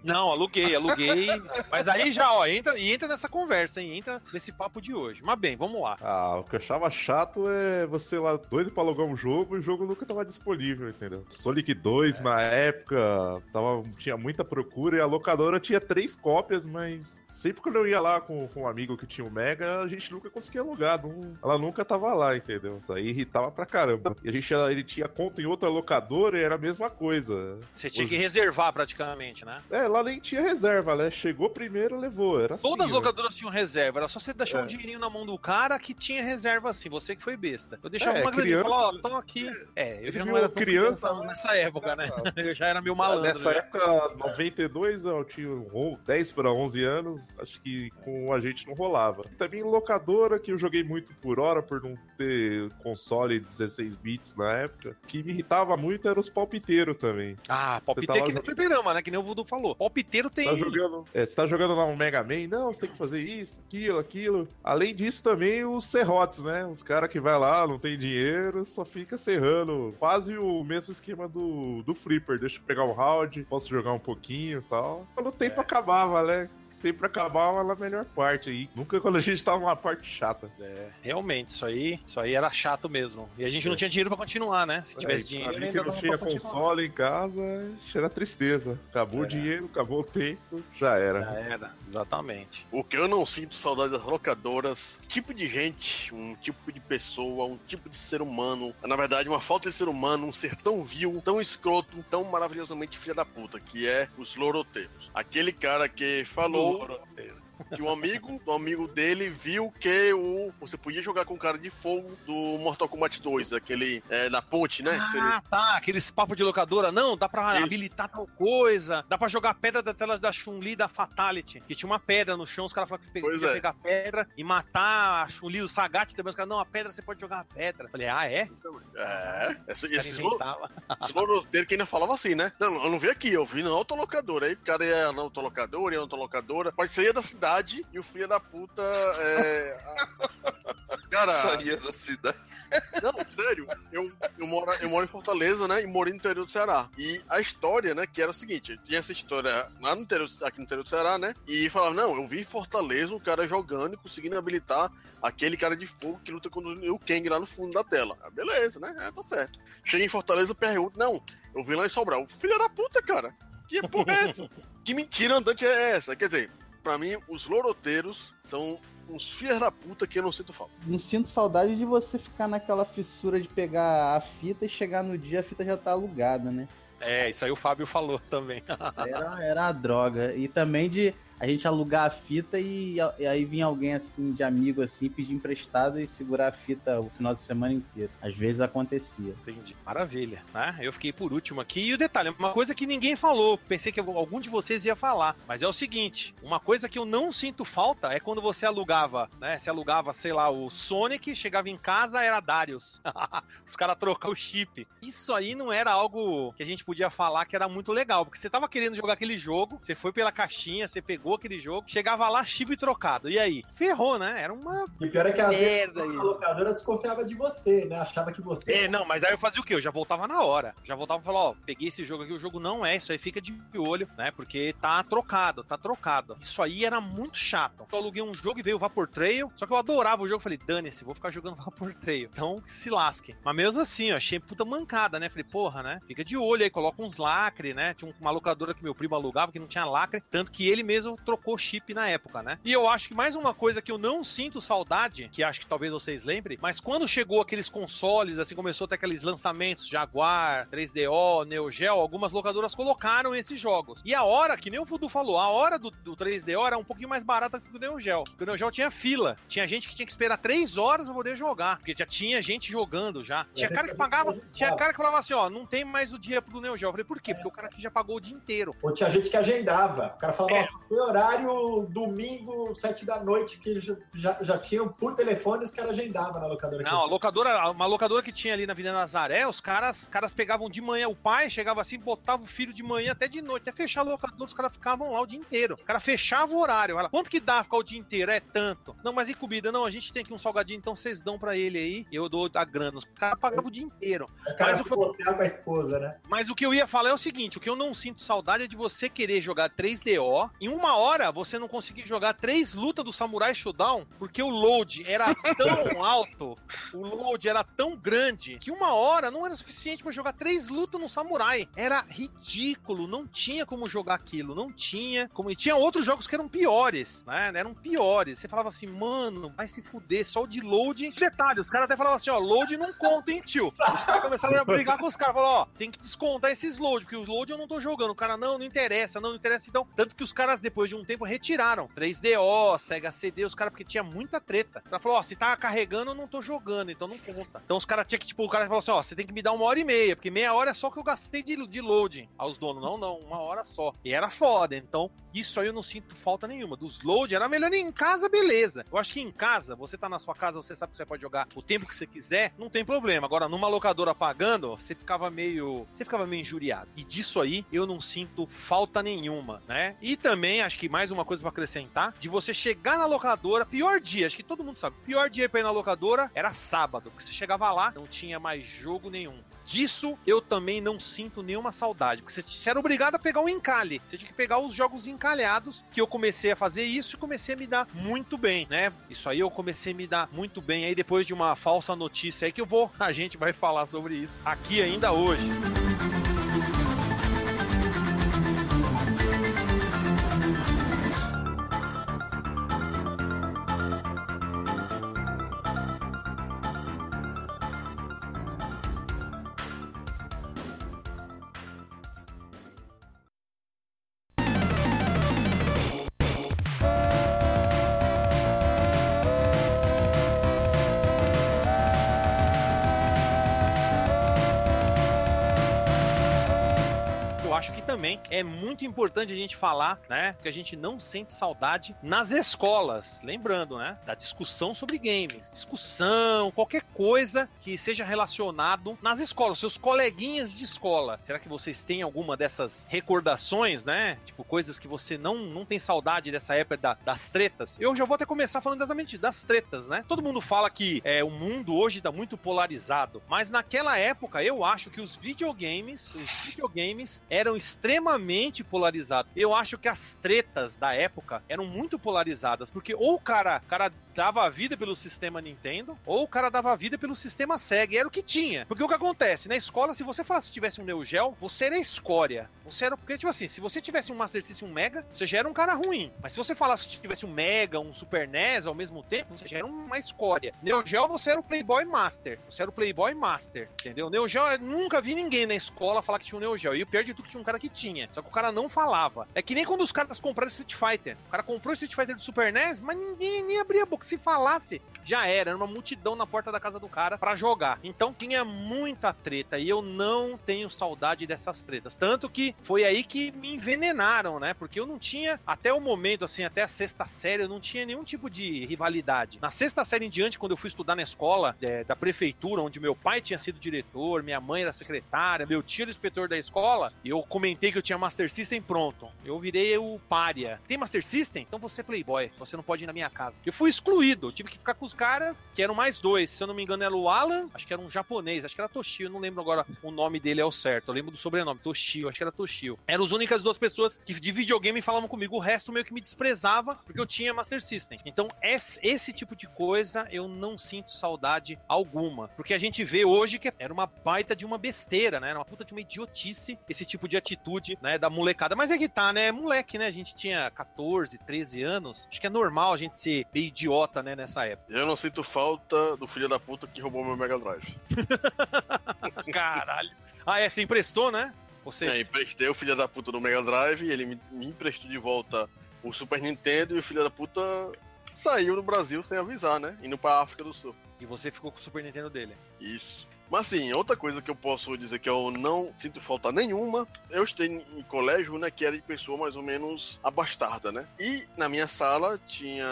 Não, aluguei, aluguei. Mas aí já, ó, entra, e entra nessa conversa, hein? Entra nesse papo de hoje. Mas bem, vamos lá.
Ah, o que eu achava chato é você lá doido pra alugar um jogo e o jogo nunca tava disponível, entendeu? Sonic 2 na época tava, tinha muita procura e a locadora tinha três cópias, mas sempre quando eu ia lá com, com um amigo que tinha o Mega, a gente nunca conseguia alugar. não- ela nunca tava lá, entendeu? Isso aí irritava pra caramba. E a gente ele tinha conta em outra locadora e era a mesma coisa.
Você tinha que reservar praticamente, né?
É, lá nem tinha reserva, né? Chegou primeiro, levou. Era
Todas as
assim, né?
locadoras tinham reserva, era só você deixar um
É.
dinheirinho na mão do cara que tinha reserva assim, você que foi besta. Eu deixava
É,
uma graninha e
criança-
falava, ó, tô aqui. É, eu
Ele
já não era
criança,
criança nessa época, né? Eu já era meio malandro.
Nessa
né?
época, 92, eu tinha on- 10 para 11 anos, acho que com a gente não rolava. Também locadora, que eu joguei muito por hora, por não ter console 16 bits na época, que me irritava muito era os palpiteiros também.
Ah, palpiteiro
tava
que nem fliperama, né? Que nem o Voodoo falou. Palpiteiro tem.
Tá jogando, é, você tá jogando lá um Mega Man, não, você tem que fazer isso, aquilo, aquilo. Além disso, também os serrotes, né? Os caras que vai lá, não tem dinheiro, só fica serrando. Quase o mesmo esquema do, do Flipper. Deixa eu pegar um round, posso jogar um pouquinho e tal. Quando o tempo acabava, né? Sempre acabava na melhor parte aí. Nunca quando a gente tava numa parte chata.
É, realmente, isso aí, isso aí era chato mesmo. E a gente não tinha dinheiro pra continuar, né? Se tivesse
É,
dinheiro, ainda
que não tinha console em casa, era tristeza. Acabou o
É.
dinheiro, acabou o tempo, já era.
Já era, exatamente.
O que eu não sinto saudade das locadoras, tipo de gente, um tipo de pessoa, um tipo de ser humano, na verdade, uma falta de ser humano, um ser tão vil, tão escroto, tão maravilhosamente filha da puta, que é os loroteiros. Aquele cara que falou っていう que um amigo, um amigo dele viu que o você podia jogar com cara de fogo do Mortal Kombat 2, aquele é, na ponte, né? que seria-
Ah, tá. Aqueles papos de locadora. Não, dá pra
Isso.
habilitar tal coisa. Dá pra jogar pedra da tela da Chun-Li da Fatality. Que tinha uma pedra no chão, os caras falaram que
Pois
podia
é.
pegar pedra e matar a Chun-Li, o Sagat também. Os caras, não, a pedra você pode jogar a pedra. Falei, ah, é?
É, esse, esses loroteiro que ainda falava assim, né? Não, eu não vi aqui, eu vi na autolocadora. Aí o cara ia na autolocadora, ia na autolocadora. Mas saía da cidade e o filho da puta. É... Cara,
Saía da cidade.
não, sério. Eu, eu, moro, eu moro em Fortaleza, né? E moro no interior do Ceará. E a história, né? Que era o seguinte: tinha essa história lá no interior, aqui no interior do Ceará, né? E falava, não, eu vi em Fortaleza o cara jogando e conseguindo habilitar aquele cara de fogo que luta contra o Kang lá no fundo da tela. Ah, beleza, né? É, tá certo. Cheguei em Fortaleza pergunto, não, eu vi lá em Sobral. Filha da puta, cara. Que porra é essa? que mentira andante é essa? Quer dizer, pra mim, os loroteiros são uns filhos da puta que eu não sinto falta.
Não sinto saudade de você ficar naquela fissura de pegar a fita e chegar no dia a fita já tá alugada, né?
É, isso aí o Fábio falou também.
Era, era a droga. E também de a gente alugar a fita e, e aí vinha alguém assim, de amigo assim, pedir emprestado e segurar a fita o final de semana inteiro. Às vezes acontecia.
Entendi. Maravilha, né? Eu fiquei por último aqui. E o detalhe, uma coisa que ninguém falou, pensei que algum de vocês ia falar, mas é o seguinte, uma coisa que eu não sinto falta é quando você alugava, né? Se alugava, sei lá, o Sonic, chegava em casa, era Darius. Os caras trocar o chip. Isso aí não era algo que a gente podia falar que era muito legal, porque você tava querendo jogar aquele jogo, você foi pela caixinha, você pegou aquele jogo, chegava lá, chip trocado. E aí? Ferrou, né? Era uma.
E pior é que às vezes a locadora desconfiava de você, né? Achava que você.
É, não, mas aí eu fazia o quê? Eu já voltava na hora. Já voltava e falava, ó, peguei esse jogo aqui, o jogo não é, isso aí fica de olho, né? Porque tá trocado, tá trocado. Isso aí era muito chato. Eu aluguei um jogo e veio o Vapor Trail, só que eu adorava o jogo, falei, dane-se, vou ficar jogando Vapor Trail. Então, se lasque. Mas mesmo assim, eu achei puta mancada, né? Falei, porra, né? Fica de olho aí, coloca uns lacre, né? Tinha uma locadora que meu primo alugava que não tinha lacre, tanto que ele mesmo trocou chip na época, né? E eu acho que mais uma coisa que eu não sinto saudade, que acho que talvez vocês lembrem, mas quando chegou aqueles consoles, assim, começou a ter aqueles lançamentos Jaguar, 3DO, Neo Geo, algumas locadoras colocaram esses jogos. E a hora, que nem o Fudu falou, a hora do, do 3DO era um pouquinho mais barata que o Neo Geo. Porque o Neo Geo tinha fila. Tinha gente que tinha que esperar 3 horas pra poder jogar. Porque já tinha gente jogando já. Tinha cara que pagava, tinha cara que falava assim, ó, não tem mais o dia pro Neo Geo. Eu falei, por quê? Porque o cara aqui já pagou o dia inteiro.
Ou tinha gente que agendava. O cara falava,
É.
nossa, horário domingo, sete da noite, que eles já, já, tinham por telefone, os caras agendavam na locadora.
Não, a locadora, uma locadora que tinha ali na Avenida Nazaré, os caras, caras pegavam de manhã, o pai chegava assim, botava o filho de manhã até de noite, até fechar a locadora, os caras ficavam lá o dia inteiro. O cara fechava o horário. Fala, Quanto que dá ficar o dia inteiro? É tanto. Não, mas e comida? Não, a gente tem aqui um salgadinho, então vocês dão pra ele aí, eu dou a grana. Os caras pagavam o dia inteiro.
o cara
mas o que eu-
com a esposa, né?
Mas o que eu ia falar é o seguinte: o que eu não sinto saudade é de você querer jogar 3DO. Em uma hora você não conseguir jogar três lutas do Samurai Showdown, porque o load era tão alto, o load era tão grande, que uma hora não era suficiente pra jogar três lutas no Samurai. Era ridículo, não tinha como jogar aquilo, não tinha como. E tinha outros jogos que eram piores, né? Eram piores. Você falava assim, mano, vai se fuder, só o de load. Detalhe, os caras até falavam assim, ó, load não conta, hein, tio? Os caras começaram a brigar com os caras, falaram, ó, tem que descontar esses load, porque os load eu não tô jogando. O cara, não, não interessa, não, não interessa. Então, tanto que os caras, depois de um tempo, retiraram. 3DO, Sega CD, os caras, porque tinha muita treta. O cara falou, ó, se tá carregando, eu não tô jogando, então não conta. Então os caras tinham que, tipo, o cara falou assim, ó, você tem que me dar uma hora e meia, porque meia hora é só que eu gastei de, de loading. Aos donos, não, não, uma hora só. E era foda, então, isso aí eu não sinto falta nenhuma. Dos load, era melhor em casa, beleza. Eu acho que em casa, você tá na sua casa, você sabe que você pode jogar o tempo que você quiser, não tem problema. Agora, numa locadora pagando, você ficava meio. Você ficava meio injuriado. E disso aí eu não sinto falta nenhuma, né? E também, acho que mais uma coisa pra acrescentar: de você chegar na locadora, pior dia, acho que todo mundo sabe, pior dia pra ir na locadora era sábado, porque você chegava lá, não tinha mais jogo nenhum. Disso eu também não sinto nenhuma saudade, porque você, era obrigado a pegar o encalhe. Você tinha que pegar os jogos encalhados, que eu comecei a fazer isso e comecei a me dar muito bem, né? Isso aí eu comecei a me dar muito bem aí depois de uma falsa notícia aí que eu vou, a gente vai falar sobre isso aqui ainda hoje. Eu é muito importante a gente falar, né, que a gente não sente saudade nas escolas. Lembrando, né, da discussão sobre games. Discussão, qualquer coisa que seja relacionado nas escolas, seus coleguinhas de escola. Será que vocês têm alguma dessas recordações, né? Tipo, coisas que você não, não tem saudade dessa época da- das tretas? Eu já vou até começar falando exatamente das tretas, né? Todo mundo fala que é, o mundo hoje tá muito polarizado, mas naquela época eu acho que os videogames, os videogames eram eram extremamente polarizados. Eu acho que as tretas da época eram muito polarizadas, porque ou o cara, cara dava a vida pelo sistema Nintendo, ou o cara dava a vida pelo sistema Sega, e era o que tinha. Porque o que acontece, na escola, se você falasse que tivesse um Neo Geo, você era escória. Você era, porque tipo assim, se você tivesse um Master System um Mega, você já era um cara ruim. Mas se você falasse que tivesse um Mega, um Super NES ao mesmo tempo, você já era uma escória. Neo Geo, você era o Playboy Master. Você era o Playboy Master, entendeu? Neo Geo, eu nunca vi ninguém na escola falar que tinha um Neo Geo. E o pior de tudo, que tinha um cara que tinha. Só que o cara não falava. É que nem quando os caras compraram Street Fighter. O cara comprou Street Fighter do Super NES, mas ninguém nem abria a boca. Se falasse, já era. Era uma multidão na porta da casa do cara para jogar. Então tinha muita treta. E eu não tenho saudade dessas tretas. Tanto que foi aí que me envenenaram, né? Porque eu não tinha, até o momento, assim, até a sexta série, eu não tinha nenhum tipo de rivalidade. Na sexta série em diante, quando eu fui estudar na escola é, da prefeitura, onde meu pai tinha sido diretor, minha mãe era secretária, meu tio era inspetor da escola, eu comentei que eu tinha Master System pronto. Eu virei o pária. Tem Master System? Então você é playboy. Você não pode ir na minha casa. Eu fui excluído. Eu tive que ficar com os caras, que eram mais dois. Se eu não me engano, era o Alan, acho que era um japonês, acho que era Toshio, não lembro agora o nome dele é o certo. Eu lembro do sobrenome, Toshio, acho que era Toshio. Eram as únicas duas pessoas que de videogame falavam comigo. O resto meio que me desprezava, porque eu tinha Master System. Então, esse tipo de coisa eu não sinto saudade alguma. Porque a gente vê hoje que era uma baita de uma besteira, né? Era uma puta de uma idiotice esse tipo de atitude, né? Da molecada. Mas é que tá, né? Moleque, né? A gente tinha 14, 13 anos. Acho que é normal a gente ser meio idiota, né? Nessa época.
Eu não sinto falta do filho da puta que roubou meu Mega Drive.
Caralho. Ah, é, você emprestou, né? Você...
É, emprestei o filho da puta do Mega Drive ele me, me emprestou de volta o Super Nintendo e o filho da puta saiu do Brasil sem avisar, né? Indo pra África do Sul.
E você ficou com o Super Nintendo dele.
Isso. Mas assim, outra coisa que eu posso dizer que eu não sinto falta nenhuma, eu estudei em colégio, né, que era de pessoa mais ou menos abastarda, né? E na minha sala tinha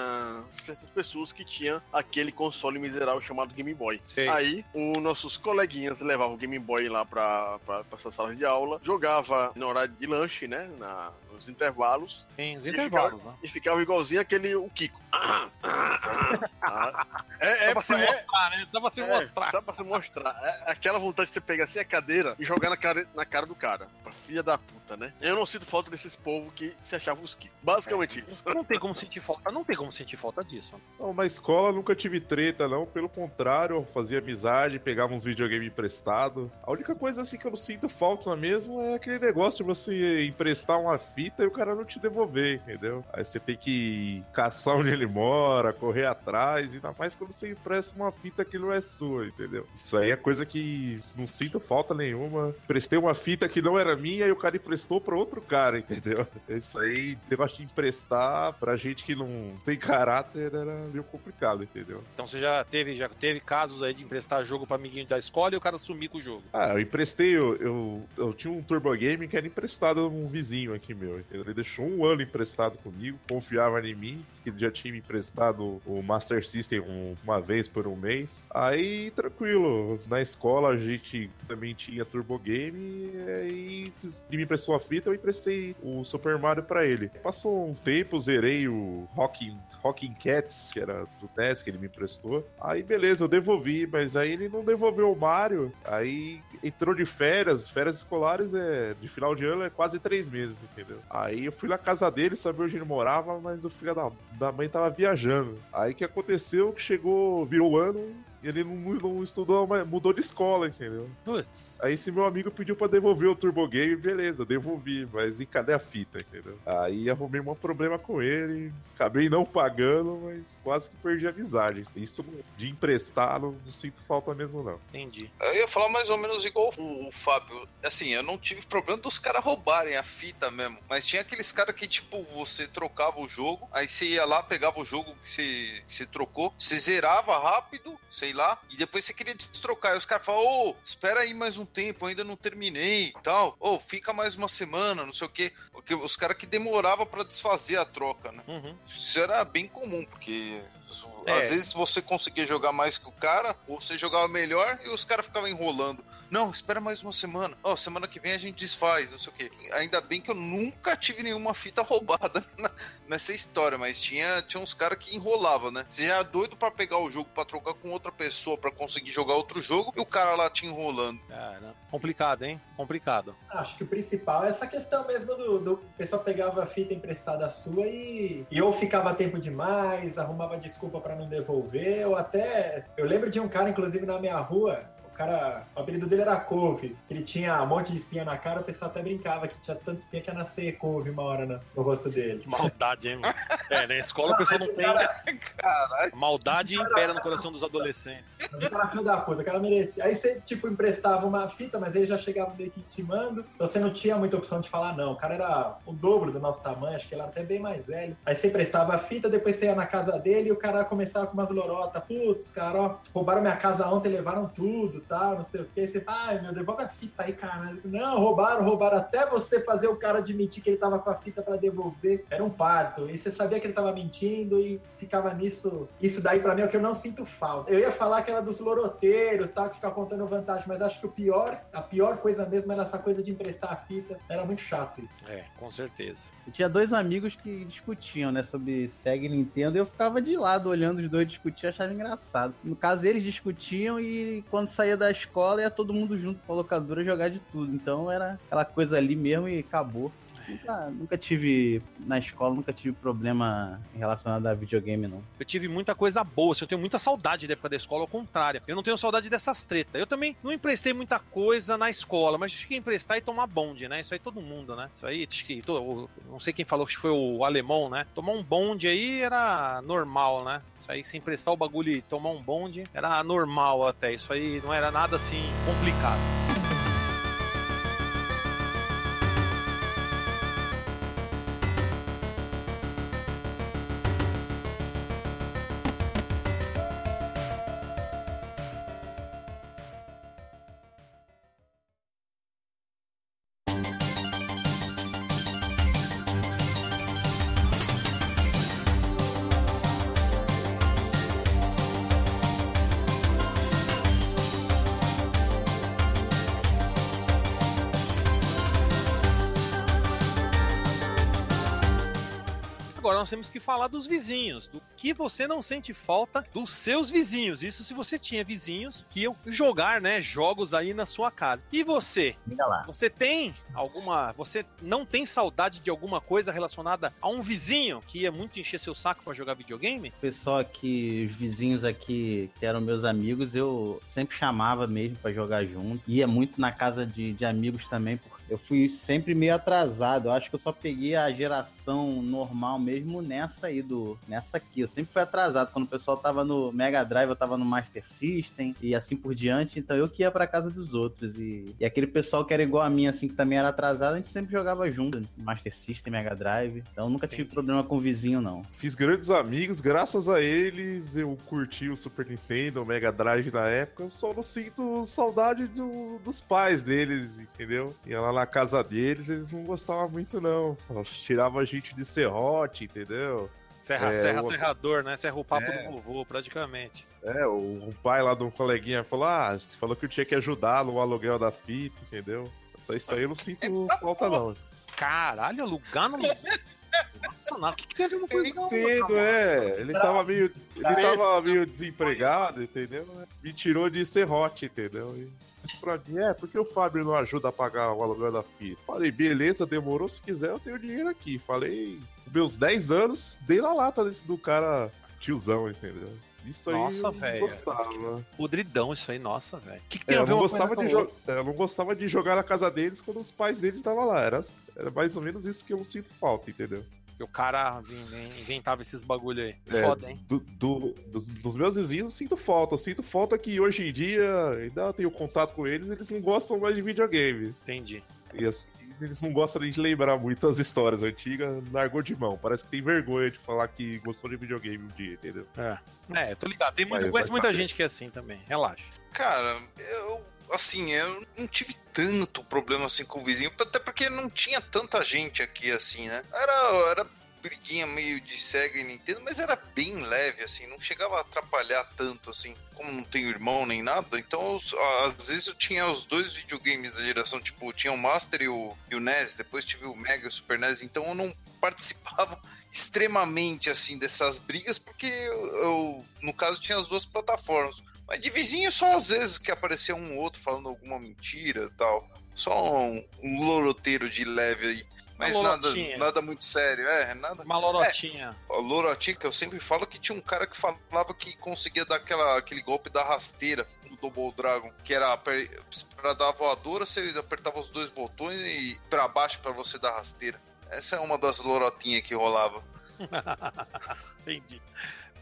certas pessoas que tinham aquele console miserável chamado Game Boy.
Sei.
Aí, os nossos coleguinhas levavam o Game Boy lá pra, pra, pra essa sala de aula, jogava no horário de lanche, né, na, nos intervalos,
Tem os
E
intervalos, né?
e ficava igualzinho aquele, o Kiko. É,
Só
é,
pra se
é,
mostrar, né? Só pra se
é,
mostrar.
Só pra se mostrar. É aquela vontade de você pegar assim a cadeira e jogar na cara, na cara do cara. Pra filha da puta, né? Eu não sinto falta desses povos que se achavam os Kiko. Basicamente isso.
Não tem como sentir falta, não tem como sentir falta disso.
Não, na escola nunca tive treta, não. Pelo contrário, eu fazia amizade, pegava uns videogames emprestados. A única coisa assim que eu não sinto falta mesmo é aquele negócio de você emprestar uma fita e o cara não te devolver, entendeu? Aí você tem que caçar onde ele mora, correr atrás, ainda mais quando você empresta uma fita que não é sua, entendeu? Isso aí é coisa que não sinto falta nenhuma. Prestei uma fita que não era minha e o cara emprestou pra outro cara, entendeu? Isso aí, negócio de emprestar pra gente que não tem caráter era meio complicado, entendeu?
Então você já teve, já teve casos aí de emprestar jogo pra amiguinho da escola e o cara sumir com o jogo.
Ah, eu emprestei, eu, eu, eu tinha um Turbo Game que era emprestado a um vizinho aqui meu. entendeu? Ele deixou um ano emprestado comigo, confiava em mim, que já tinha me emprestado o Master System um- uma vez por um mês. Aí, tranquilo, na escola a gente também tinha Turbo Game e ele me emprestou a fita, eu emprestei o Super Mario pra ele. Passou um tempo, zerei o Rocking Rocking Cats, que era do NES que ele me emprestou. Aí beleza, eu devolvi, mas aí ele não devolveu o Mario. Aí entrou de férias, férias escolares é de final de ano é quase três meses, entendeu? Aí eu fui na casa dele, sabia onde ele morava, mas o filho da, da mãe tava viajando. Aí que aconteceu? Que chegou, virou o ano. E ele não, não estudou, mas mudou de escola, entendeu?
Putz.
Aí esse meu amigo pediu pra devolver o Turbo Game, beleza, devolvi, mas e cadê a fita, entendeu? Aí arrumei um problema com ele, acabei não pagando, mas quase que perdi a amizade. Isso de emprestar, não, não sinto falta mesmo, não.
Entendi.
Eu ia falar mais ou menos igual o, o Fábio. Assim, eu não tive problema dos caras roubarem a fita mesmo. Mas tinha aqueles caras que, tipo, você trocava o jogo, aí você ia lá, pegava o jogo que você, que você trocou, você zerava rápido, sei lá, e depois você queria destrocar. E os caras falavam, ô, espera aí mais um tempo, ainda não terminei e tal. Ô, fica mais uma semana, não sei o quê. Porque os caras que demoravam pra desfazer a troca, né?
Uhum.
Isso era bem comum, porque
É.
às vezes você conseguia jogar mais que o cara, ou você jogava melhor e os caras ficavam enrolando. Não, espera mais uma semana. Ó, semana que vem a gente desfaz, não sei o quê. Ainda bem que eu nunca tive nenhuma fita roubada na- nessa história, mas tinha, tinha uns caras que enrolavam, né? Você já é doido pra pegar o jogo pra trocar com outra pessoa pra conseguir jogar outro jogo e o cara lá te enrolando.
Cara, complicado, hein? Complicado.
Acho que o principal é essa questão mesmo do, do o pessoal pegava a fita emprestada sua e, e ou ficava tempo demais, arrumava desculpa pra não devolver, ou até. Eu lembro de um cara, inclusive, na minha rua. O cara, o apelido dele era Couve. Ele tinha um monte de espinha na cara, o pessoal até brincava que tinha tanta espinha que ia nascer couve uma hora no, no rosto dele.
Que maldade, hein, mano? É, na escola o pessoal não tem.
Caralho.
Maldade impera no coração dos adolescentes.
Mas o cara filho da puta, o cara merecia. Aí você, tipo, emprestava uma fita, mas ele já chegava meio que intimando. Então você não tinha muita opção de falar, não. O cara era o dobro do nosso tamanho, acho que ele era até bem mais velho. Aí você emprestava a fita, depois você ia na casa dele e o cara começava com umas lorotas. Putz, cara, ó, roubaram minha casa ontem, levaram tudo, tá? Não sei o quê. Você, ai, meu, devolve a fita aí, caralho. Não, roubaram, roubaram até você fazer o cara admitir que ele tava com a fita pra devolver. Era um parto. E você sabia que ele tava mentindo e ficava nisso. Isso daí pra mim é o que eu não sinto falta. Eu ia falar que era dos loroteiros, tá? Que ficava contando vantagem, mas acho que o pior, a pior coisa mesmo era essa coisa de emprestar a fita. Era muito chato isso.
É, com certeza.
Eu tinha dois amigos que discutiam, né, sobre Sega e Nintendo, e eu ficava de lado olhando os dois discutir, achava engraçado. No caso, eles discutiam e quando saía da escola ia todo mundo junto pra locadora jogar de tudo. Então era aquela coisa ali mesmo e acabou. Nunca, nunca tive, na escola, nunca tive problema relacionado a videogame, não.
Eu tive muita coisa boa, assim, eu tenho muita saudade da época da escola, ao contrário. Eu não tenho saudade dessas tretas. Eu também não emprestei muita coisa na escola, mas acho que emprestar e tomar bonde, né? Isso aí todo mundo, né? Isso aí, acho que. Não sei quem falou que foi o alemão, né? Tomar um bonde aí era normal, né? Isso aí, se emprestar o bagulho e tomar um bonde, era normal até. Isso aí não era nada assim complicado. Agora nós temos que falar dos vizinhos, do que você não sente falta dos seus vizinhos. Isso se você tinha vizinhos que iam jogar, né, jogos aí na sua casa. E você? Você tem alguma. Você não tem saudade de alguma coisa relacionada a um vizinho que ia muito encher seu saco pra jogar videogame?
O pessoal aqui, os vizinhos aqui, que eram meus amigos, eu sempre chamava mesmo pra jogar junto. Ia muito na casa de, de amigos também, porque eu fui sempre meio atrasado. Eu acho que eu só peguei a geração normal mesmo nessa aí, do, nessa aqui. Eu sempre fui atrasado. Quando o pessoal tava no Mega Drive, eu tava no Master System e assim por diante. Então eu que ia pra casa dos outros. E, e aquele pessoal que era igual a mim, assim, que também era atrasado, a gente sempre jogava junto. no Master System, Mega Drive. Então eu nunca tive
Entendi.
problema com o vizinho, não.
Fiz grandes amigos, graças a eles eu curti o Super Nintendo, o Mega Drive na época. Eu só não sinto saudade do- dos pais deles, entendeu? Ia lá na casa deles, eles não gostavam muito, não. Eles tiravam a gente de serrote, entendeu?
Serra,
É,
serra
o-
serrador, né? Serra o papo
É.
do vovô, praticamente.
É, o, um pai lá de um coleguinha falou: ah, falou que eu tinha que ajudar no aluguel da fita, entendeu? Só isso aí eu não sinto falta, não.
Caralho, alugar no. Nossa, não. O que, que ver uma
Eu
coisa outra,
entendo, é. Ele tava meio. Ele tava meio desempregado, entendeu? Me tirou de serrote, entendeu? E disse pra mim, é, por que o Fábio não ajuda a pagar o aluguel da fita? Falei, beleza, demorou, se quiser eu tenho dinheiro aqui. Falei, meus 10 anos, dei na lata desse do cara tiozão, entendeu? Isso aí
Nossa,
eu
velho.
não gostava.
Podridão isso aí, nossa, velho. O que, que tem
É, eu, não gostava de jo- é, eu não gostava de jogar na casa deles quando os pais deles estavam lá. Era, era mais ou menos isso que eu sinto falta, entendeu?
Que o cara inventava esses bagulho aí.
É,
Foda, hein?
do- do- dos, dos meus vizinhos eu sinto falta. Eu sinto falta que hoje em dia ainda tenho contato com eles, eles não gostam mais de videogame.
Entendi.
E assim, eles não gostam de lembrar muitas histórias antigas, largou de mão. Parece que tem vergonha de falar que gostou de videogame um dia, entendeu?
É, tô ligado. Tem muito,
Mas
conheço muita
saber.
gente que é assim também. Relaxa.
Cara, eu. Assim, eu não tive tanto problema assim com o vizinho, até porque não tinha tanta gente aqui assim, né? Era, era briguinha meio de Sega e Nintendo, mas era bem leve, assim, não chegava a atrapalhar tanto, assim. Como não tenho irmão nem nada, então eu- às vezes eu tinha os dois videogames da geração, tipo, tinha o Master e o, e o NES, depois tive o Mega e o Super NES, então eu não participava extremamente, assim, dessas brigas, porque eu, eu, no caso, tinha as duas plataformas. Mas de vizinho só às vezes que aparecia um ou outro falando alguma mentira e tal. Só um, um loroteiro de leve aí. Mas nada, nada muito sério, é, nada.
Uma lorotinha.
A lorotinha que eu sempre falo que tinha um cara que falava que conseguia dar aquela, aquele golpe da rasteira do Double Dragon, que era pra dar a voadora, você apertava os dois botões e pra baixo pra você dar rasteira. Essa é uma das lorotinhas que rolava.
Entendi.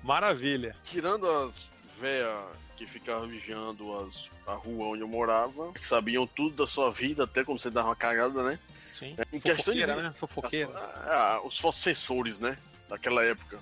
Maravilha.
Tirando as véias que ficavam vigiando as, a rua onde eu morava, que sabiam tudo da sua vida, até quando você dava uma cagada, né?
Sim.
Em questão de-
Fofoqueira, né? Fofoqueira.
Ah, os fotossensores, né? Daquela época.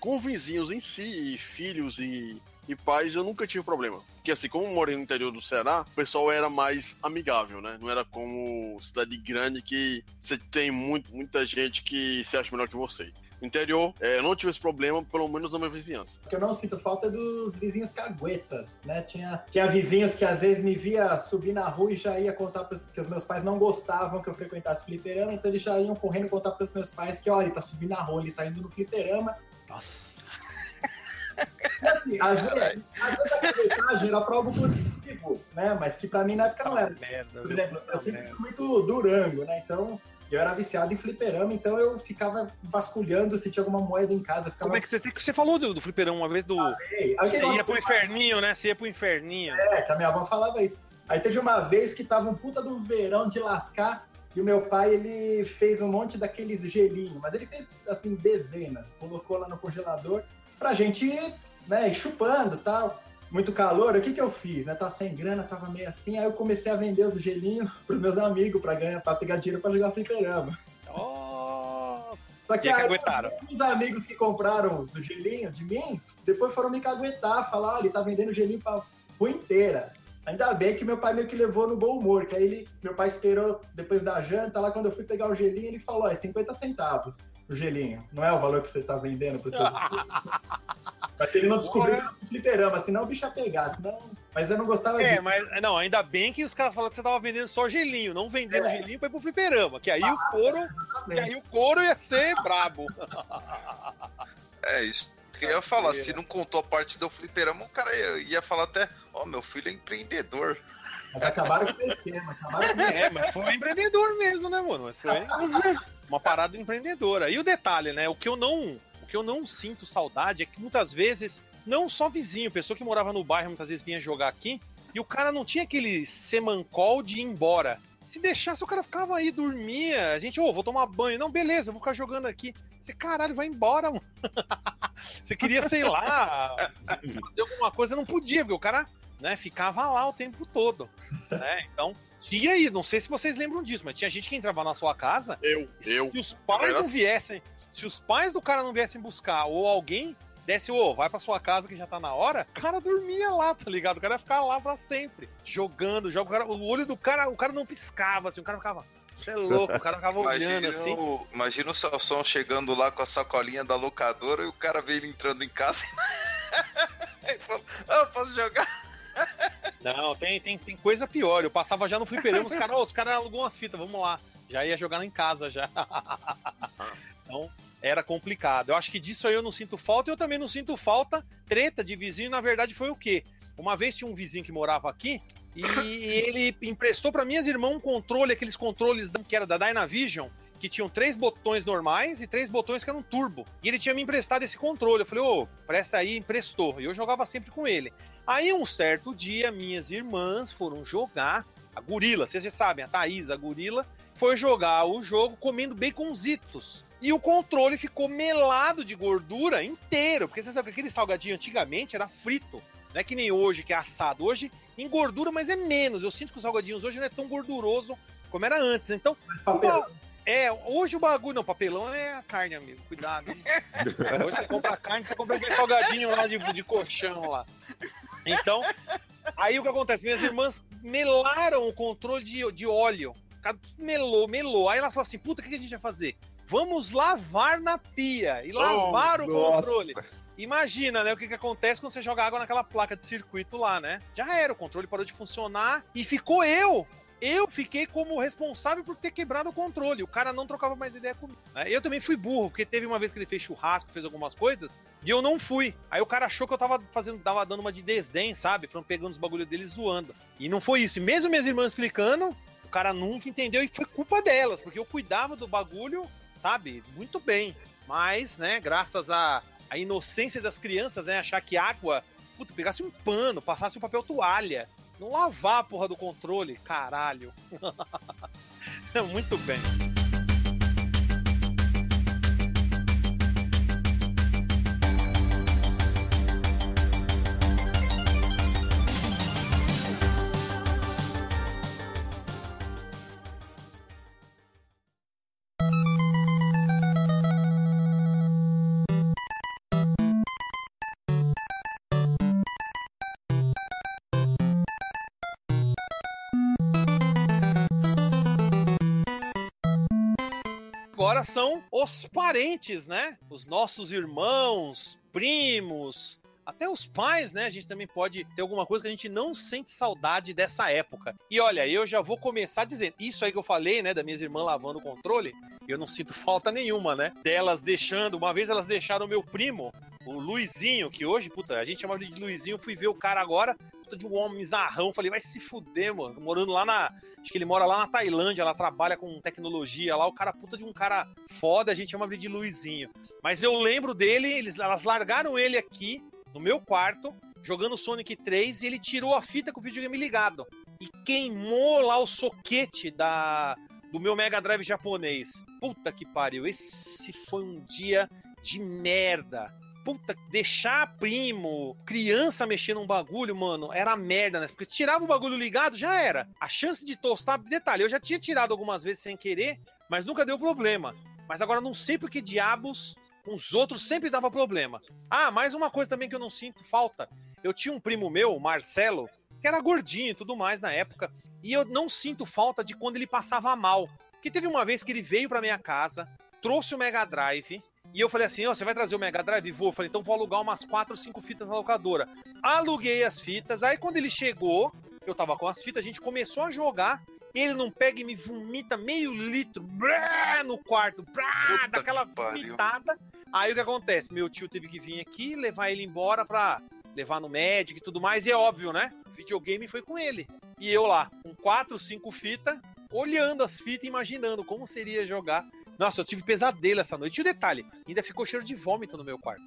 Com vizinhos em si, e filhos e, e pais, eu nunca tive problema. Porque assim, como eu morei no interior do Ceará, o pessoal era mais amigável, né? Não era como cidade grande que você tem muito, muita gente que se acha melhor que você. No interior, é, eu não tive esse problema, pelo menos na minha vizinhança.
O que eu não sinto falta é dos vizinhos caguetas, né? Tinha, tinha vizinhos que às vezes me via subir na rua e já ia contar pros, que os meus pais não gostavam que eu frequentasse fliperama, então eles já iam correndo contar pros meus pais que, olha, ele tá subindo na rua, ele tá indo no fliperama.
Nossa.
Assim, às vezes, às vezes a caguetagem era pra algo positivo, né? Mas que pra mim na época não era.
Merda.
Por exemplo, eu
Puta
sempre fui muito durango, né? Então, eu era viciado em fliperama, então eu ficava vasculhando se tinha alguma moeda em casa. Ficava
Como é que você, você falou do, do fliperão uma vez do.
Ei, aí o que
Você ia pro inferninho, né? Você ia pro inferninho.
É, que a minha avó falava isso. Aí teve uma vez que tava um puta do verão de lascar e o meu pai, ele fez um monte daqueles gelinhos, mas ele fez, assim, dezenas. Colocou lá no congelador pra gente, né, ir chupando e tal. Muito calor, o que que eu fiz, né? Tava sem grana, tava meio assim, aí eu comecei a vender os gelinhos pros meus amigos pra ganhar, pra pegar dinheiro pra jogar fliperama.
Oh,
Só que
E
aí
caguetaram.
os, os amigos que compraram os gelinhos de mim, depois foram me caguetar, falar, ah, ele tá vendendo gelinho pra rua inteira. Ainda bem que meu pai meio que levou no bom humor, que aí ele, meu pai esperou depois da janta, lá quando eu fui pegar o gelinho, ele falou, é 50 centavos o gelinho. Não é o valor que você tá vendendo pro seu Mas ele não descobriu um fliperama, senão o bicho ia pegar, senão... Mas eu não gostava
É,
disso.
mas não, ainda bem que os caras falaram que você tava vendendo só gelinho, não vendendo
É.
gelinho pra ir pro fliperama, que aí o couro, que aí o couro ia ser brabo.
É isso. que Eu ia falar, se não contou a parte do fliperama, o cara ia, ia falar até, ó, meu filho é empreendedor.
Mas acabaram com o esquema, acabaram com
É, mas foi um empreendedor mesmo, né, mano? Mas foi uma parada empreendedora. E o detalhe, né? O que eu não, o que eu não sinto saudade é que muitas vezes, não só vizinho, pessoa que morava no bairro muitas vezes vinha jogar aqui, e o cara não tinha aquele semancol de ir embora. Se deixasse, o cara ficava aí, dormia. A gente, ô, vou tomar banho. Não, beleza, vou ficar jogando aqui. Você, caralho, vai embora, mano. Você queria, sei lá, fazer alguma coisa, não podia, porque o cara né, ficava lá o tempo todo. Né? Então, tinha aí, não sei se vocês lembram disso, mas tinha gente que entrava na sua casa
Eu, eu.
se os pais não
assim.
viessem, se os pais do cara não viessem buscar, ou alguém desse, ô, vai pra sua casa que já tá na hora, o cara dormia lá, tá ligado? O cara ia ficar lá pra sempre, jogando, joga, o, cara- o olho do cara, o cara não piscava, assim, o cara ficava, você é louco, o cara ficava olhando assim.
o, imagina o Salsão chegando lá com a sacolinha da locadora e o cara vê ele entrando em casa. e fala, ah, posso jogar?
Não, tem, tem, tem coisa pior. Eu passava já no fliperama, os caras, ô, os caras alugam umas fitas, vamos lá. Já ia jogar lá em casa já. Então, era complicado. Eu acho que disso aí eu não sinto falta. Eu também não sinto falta. Treta de vizinho, na verdade, foi o quê? Uma vez tinha um vizinho que morava aqui e ele emprestou para minhas irmãs um controle, aqueles controles que era da Dynavision, que tinham três botões normais e três botões que eram turbo. E ele tinha me emprestado esse controle. Eu falei, ô, presta aí, emprestou. E eu jogava sempre com ele. Aí, um certo dia, minhas irmãs foram jogar a gorila. Vocês já sabem, a Thaís, a gorila, foi jogar o jogo comendo baconzitos. E o controle ficou melado de gordura inteiro. Porque você sabe que aquele salgadinho antigamente era frito. Não é que nem hoje, que é assado. Hoje, engordura, mas é menos. Eu sinto que os salgadinhos hoje não é tão gorduroso como era antes. Então,
Mas papel.
é, hoje o bagulho, não, papelão é a carne, amigo. Cuidado, hein? Hoje você compra carne, você compra aquele salgadinho lá de, de colchão lá. Então, aí o que acontece? Minhas irmãs melaram o controle de, de óleo. Melou, melou. Aí elas falaram assim: puta, o que a gente vai fazer? vamos lavar na pia. E lavar o
Nossa.
controle. Imagina, né, o que, que acontece quando você joga água naquela placa de circuito lá, né? Já era, o controle parou de funcionar e ficou eu. Eu fiquei como responsável por ter quebrado o controle. O cara não trocava mais ideia comigo. né? Eu também fui burro, porque teve uma vez que ele fez churrasco, fez algumas coisas, e eu não fui. Aí o cara achou que eu tava fazendo, tava dando uma de desdém, sabe? Foram pegando os bagulhos dele zoando. E não foi isso. Mesmo minhas irmãs explicando, o cara nunca entendeu e foi culpa delas, porque eu cuidava do bagulho, sabe? Muito bem. Mas, né, graças à, à inocência das crianças, né, achar que água, puta, pegasse um pano, passasse um papel toalha, não lavar a porra do controle, caralho. Muito bem. Agora são os parentes, né? Os nossos irmãos, primos, até os pais, né? A gente também pode ter alguma coisa que a gente não sente saudade dessa época. E olha, eu já vou começar dizendo, isso aí que eu falei, né, das minhas irmãs lavando o controle, eu não sinto falta nenhuma, né? Delas deixando, uma vez elas deixaram o meu primo, o Luizinho, que hoje, puta, a gente chamava de Luizinho, fui ver o cara agora, puta de um homem zarrão, falei, vai se fuder, mano, morando lá na, acho que ele mora lá na Tailândia, ela trabalha com tecnologia lá, o cara puta de um cara foda, a gente chama ele de Luizinho. Mas eu lembro dele, eles, elas largaram ele aqui, no meu quarto, jogando Sonic 3, e ele tirou a fita com o videogame ligado. E queimou lá o soquete da, do meu Mega Drive japonês. Puta que pariu, esse foi um dia de merda. Puta, deixar primo, criança mexer num bagulho, mano, era merda, né? Porque tirava o bagulho ligado, já era. A chance de tostar, detalhe, eu já tinha tirado algumas vezes sem querer, mas nunca deu problema. Mas agora não sei por que diabos os outros sempre dava problema. Ah, mais uma coisa também que eu não sinto falta. Eu tinha um primo meu, Marcelo, que era gordinho e tudo mais na época, e eu não sinto falta de quando ele passava mal. Porque teve uma vez que ele veio pra minha casa, trouxe o Mega Drive, e eu falei assim: ó, você vai trazer o Mega Drive? Vou. Eu falei, então vou alugar umas 4 ou 5 fitas na locadora. Aluguei as fitas, aí quando ele chegou, eu tava com as fitas, a gente começou a jogar. Ele não pega e me vomita meio litro brá, no quarto,
Puta
daquela vomitada. Aí o que acontece? Meu tio teve que vir aqui, levar ele embora pra levar no médico e tudo mais. E é óbvio, né? O videogame foi com ele. E eu lá, com quatro, cinco fitas, olhando as fitas, imaginando como seria jogar. Nossa, eu tive pesadelo essa noite. E o detalhe, ainda ficou cheiro de vômito no meu quarto.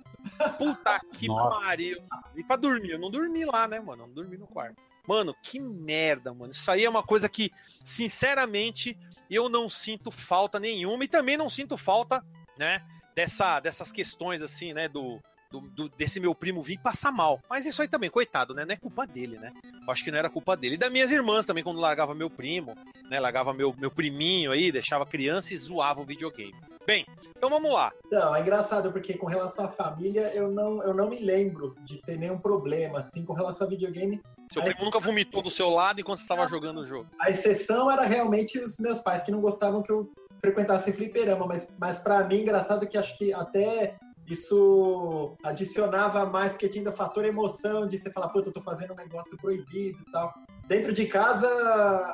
Puta que pariu. E pra dormir, eu não dormi lá, né, mano? Eu não dormi no quarto. Mano, que merda, mano. Isso aí é uma coisa que, sinceramente, eu não sinto falta nenhuma. E também não sinto falta, né, dessa, dessas questões, assim, né, do, do, do- desse meu primo vir passar mal. Mas isso aí também, coitado, né? Não é culpa dele, né? Eu acho que não era culpa dele. E das minhas irmãs também, quando largava meu primo, né? Largava meu, meu priminho aí, deixava criança e zoava o videogame. Bem, então vamos lá.
Não, é engraçado porque com relação à família, eu não, eu não me lembro de ter nenhum problema, assim, com relação a videogame.
Seu primo nunca vomitou do seu lado enquanto você estava jogando o jogo.
A exceção era realmente os meus pais, que não gostavam que eu frequentasse fliperama, mas, mas para mim, engraçado que acho que até isso adicionava mais, porque tinha o fator emoção de você falar, puta, eu tô fazendo um negócio proibido e tal. Dentro de casa,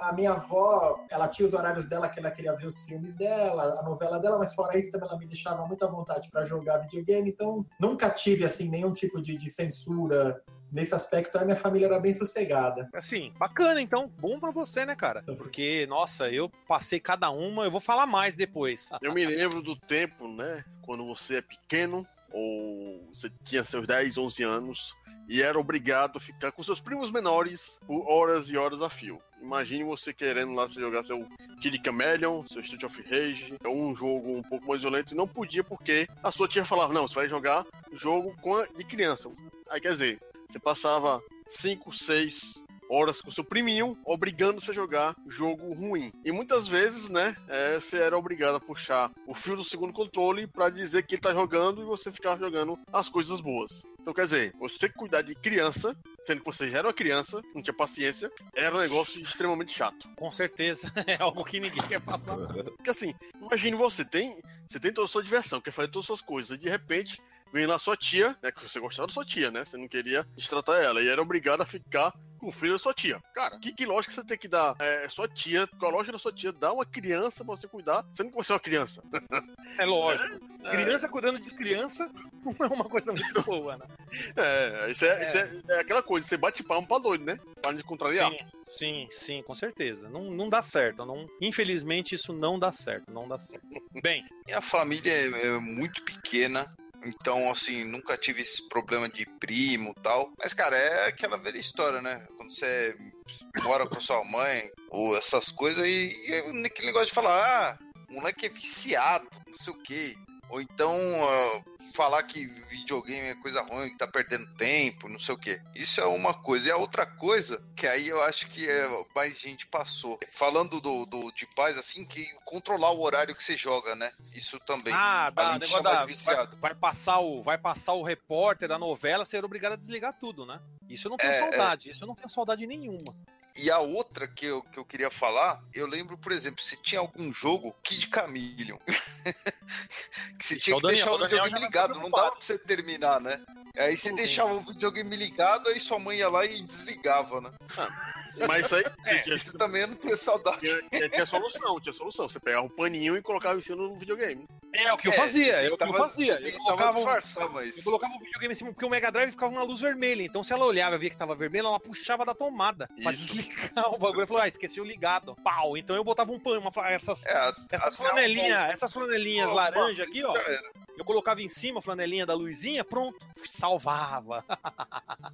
a minha avó, ela tinha os horários dela que ela queria ver os filmes dela, a novela dela, mas fora isso também ela me deixava muito à vontade para jogar videogame, então nunca tive assim nenhum tipo de, de censura nesse aspecto. A minha família era bem sossegada.
Assim, bacana então. Bom pra você, né, cara? Porque, nossa, eu passei cada uma, eu vou falar mais depois.
Eu me lembro do tempo, né? Quando você é pequeno, ou você tinha seus 10, 11 anos, e era obrigado a ficar com seus primos menores por horas e horas a fio. Imagine você querendo lá você jogar seu Kid Chameleon, seu Street of Rage, ou um jogo um pouco mais violento, e não podia porque a sua tia falava, não, você vai jogar jogo de criança. Aí quer dizer, você passava 5, 6 horas com seu priminho, obrigando você a jogar jogo ruim. E muitas vezes, né, é, você era obrigado a puxar o fio do segundo controle pra dizer que ele tá jogando e você ficava jogando as coisas boas. Então, quer dizer, você cuidar de criança, sendo que você já era uma criança, não tinha paciência, era um negócio extremamente chato.
Com certeza. É algo que ninguém quer passar.
Porque assim, imagine você, tem, você tem toda a sua diversão, quer fazer todas as suas coisas, e de repente vem lá sua tia, né? Que você gostava da sua tia, né? Você não queria destratar ela, e era obrigado a ficar com o filho da sua tia. Cara, que, que lógica você tem que dar? É, sua tia, com a lógica da sua tia, dar uma criança pra você cuidar, sendo que você é uma criança.
É lógico. Criança cuidando de criança não é uma coisa muito boa, né?
É, isso é, Isso é, é aquela coisa, você bate palmo pra doido, né? Para de contrariar.
Sim, sim, sim, com certeza. Não, não dá certo. Não, infelizmente, isso não dá certo. Não dá certo. Bem,
Minha família é, é muito pequena. Então, assim, nunca tive esse problema de primo tal. Mas, cara, é aquela velha história, né? Quando você mora com sua mãe, ou essas coisas, e, e aquele negócio de falar, ah, o moleque é viciado, não sei o quê. Ou então ah, falar que videogame é coisa ruim, que tá perdendo tempo, não sei o quê. Isso é uma coisa. E a outra coisa, que aí eu acho que é, mais gente passou. Falando do, do, de paz, assim, que controlar o horário que você joga, né? Isso também.
Ah, dá, negócio da,
de
vai,
viciado.
vai passar o, vai passar o repórter da novela, ser obrigado a desligar tudo, né? Isso eu não tenho
É,
saudade, isso eu não tenho saudade nenhuma.
E a outra que eu, que eu queria falar, eu lembro, por exemplo, se tinha algum jogo Kid Chameleon. que você tinha
o
que
Daniel-
deixar
o
videogame
tá
ligado, não dava pra você terminar, né? Aí você deixava o videogame ligado, aí sua mãe ia lá e desligava, né?
Mas isso aí tinha,
Isso também não tenho saudade.
tinha- tinha- tinha solução, tinha solução. Você pegava um paninho e colocava em cima do videogame.
É o que eu
É,
fazia, é o que eu
tentava-
fazia. Eu colocava,
disfarçar, mas...
eu colocava o videogame em cima, porque o Mega Drive ficava uma luz vermelha. Então, se ela olhava e via que tava vermelho, ela puxava da tomada pra
Isso.
desligar o bagulho. Falou, ah, esqueci o ligado. Pau. Então eu botava um pano, uma, essas,
É,
essas flanelinhas, essas flanelinhas laranja aqui, ó. Eu colocava em cima a flanelinha da luzinha, pronto, salvava.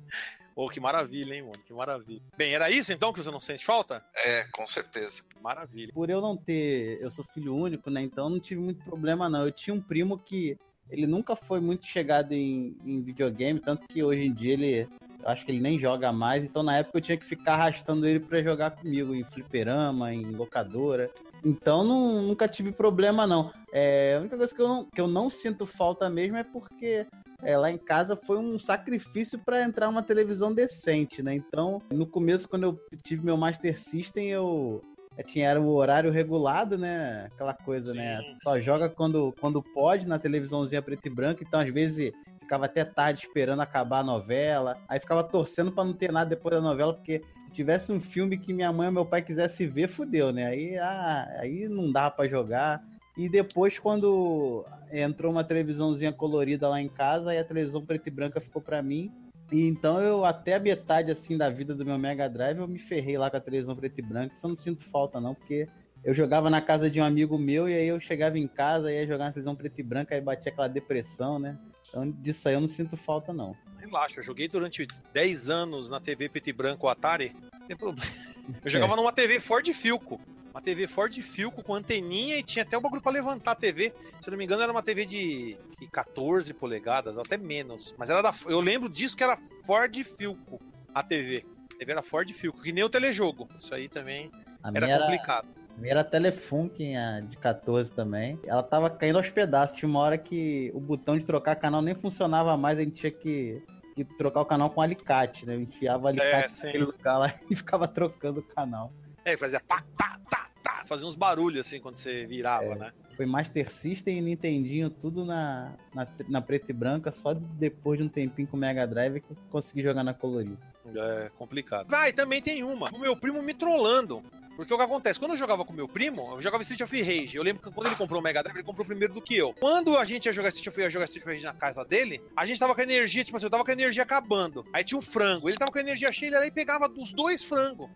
Pô, que maravilha, hein, mano? Que maravilha. Bem, era isso então que você não sente falta?
É, com certeza.
Maravilha.
Por eu não ter. Eu sou filho único, né? Então eu não tive muito problema, não. Eu tinha um primo que ele nunca foi muito chegado em, em videogame, tanto que hoje em dia ele. Eu acho que ele nem joga mais, então na época eu tinha que ficar arrastando ele pra jogar comigo em fliperama, em locadora. Então não, nunca tive problema, não. É, a única coisa que eu não, que eu não sinto falta mesmo é porque é, lá em casa foi um sacrifício para entrar uma televisão decente, né? Então, no começo, quando eu tive meu Master System, eu, eu tinha era o horário regulado, né? Aquela coisa, né?
Sim.
Só joga quando, quando pode na televisãozinha preto e branco, então às vezes ficava até tarde esperando acabar a novela, aí ficava torcendo para não ter nada depois da novela, porque se tivesse um filme que minha mãe ou meu pai quisesse ver, fudeu, né? Aí, ah, aí não dava para jogar. E depois, quando entrou uma televisãozinha colorida lá em casa, aí a televisão preta e branca ficou pra mim. E então eu, até a metade assim da vida do meu Mega Drive, eu me ferrei lá com a televisão preta e branca. Isso eu não sinto falta, não, porque eu jogava na casa de um amigo meu e aí eu chegava em casa, ia jogar na televisão preta e branca, aí batia aquela depressão, né? Então disso aí eu não sinto falta, não.
Relaxa, eu joguei durante 10 anos na TV preto e branco Atari. Não tem problema. Eu jogava numa TV Ford Filco. Uma TV Ford Filco com anteninha e tinha até o bagulho pra levantar a TV. Se eu não me engano, era uma TV de de 14 polegadas, até menos. Mas era da. Eu lembro disso que era Ford Filco, a TV. A TV era Ford Filco, que nem o telejogo. Isso aí também
A
era
minha era,
complicado.
a minha era Telefunken, de 14 também. Ela tava caindo aos pedaços. Tinha uma hora que o botão de trocar canal nem funcionava mais, a gente tinha que, que trocar o canal com alicate, né? Eu enfiava o alicate
sim.
naquele lugar lá e ficava trocando o canal.
É, fazia pá, tá, tá, Fazia uns barulhos assim quando você virava,
É.
né?
Foi Master System e Nintendinho, tudo na, na, na preta e branca, só depois de um tempinho com o Mega Drive que eu consegui jogar na colorida.
É complicado. Vai, também tem uma. O meu primo me trollando. Porque o que acontece? Quando eu jogava com meu primo, eu jogava Street of Rage. Eu lembro que quando ele comprou o Mega Drive, ele comprou primeiro do que eu. Quando a gente ia jogar Street of, ia jogar Street of Rage na casa dele, a gente tava com a energia, tipo assim, eu tava com a energia acabando. Aí tinha um frango. Ele tava com a energia cheia, ele aí pegava os dois frangos.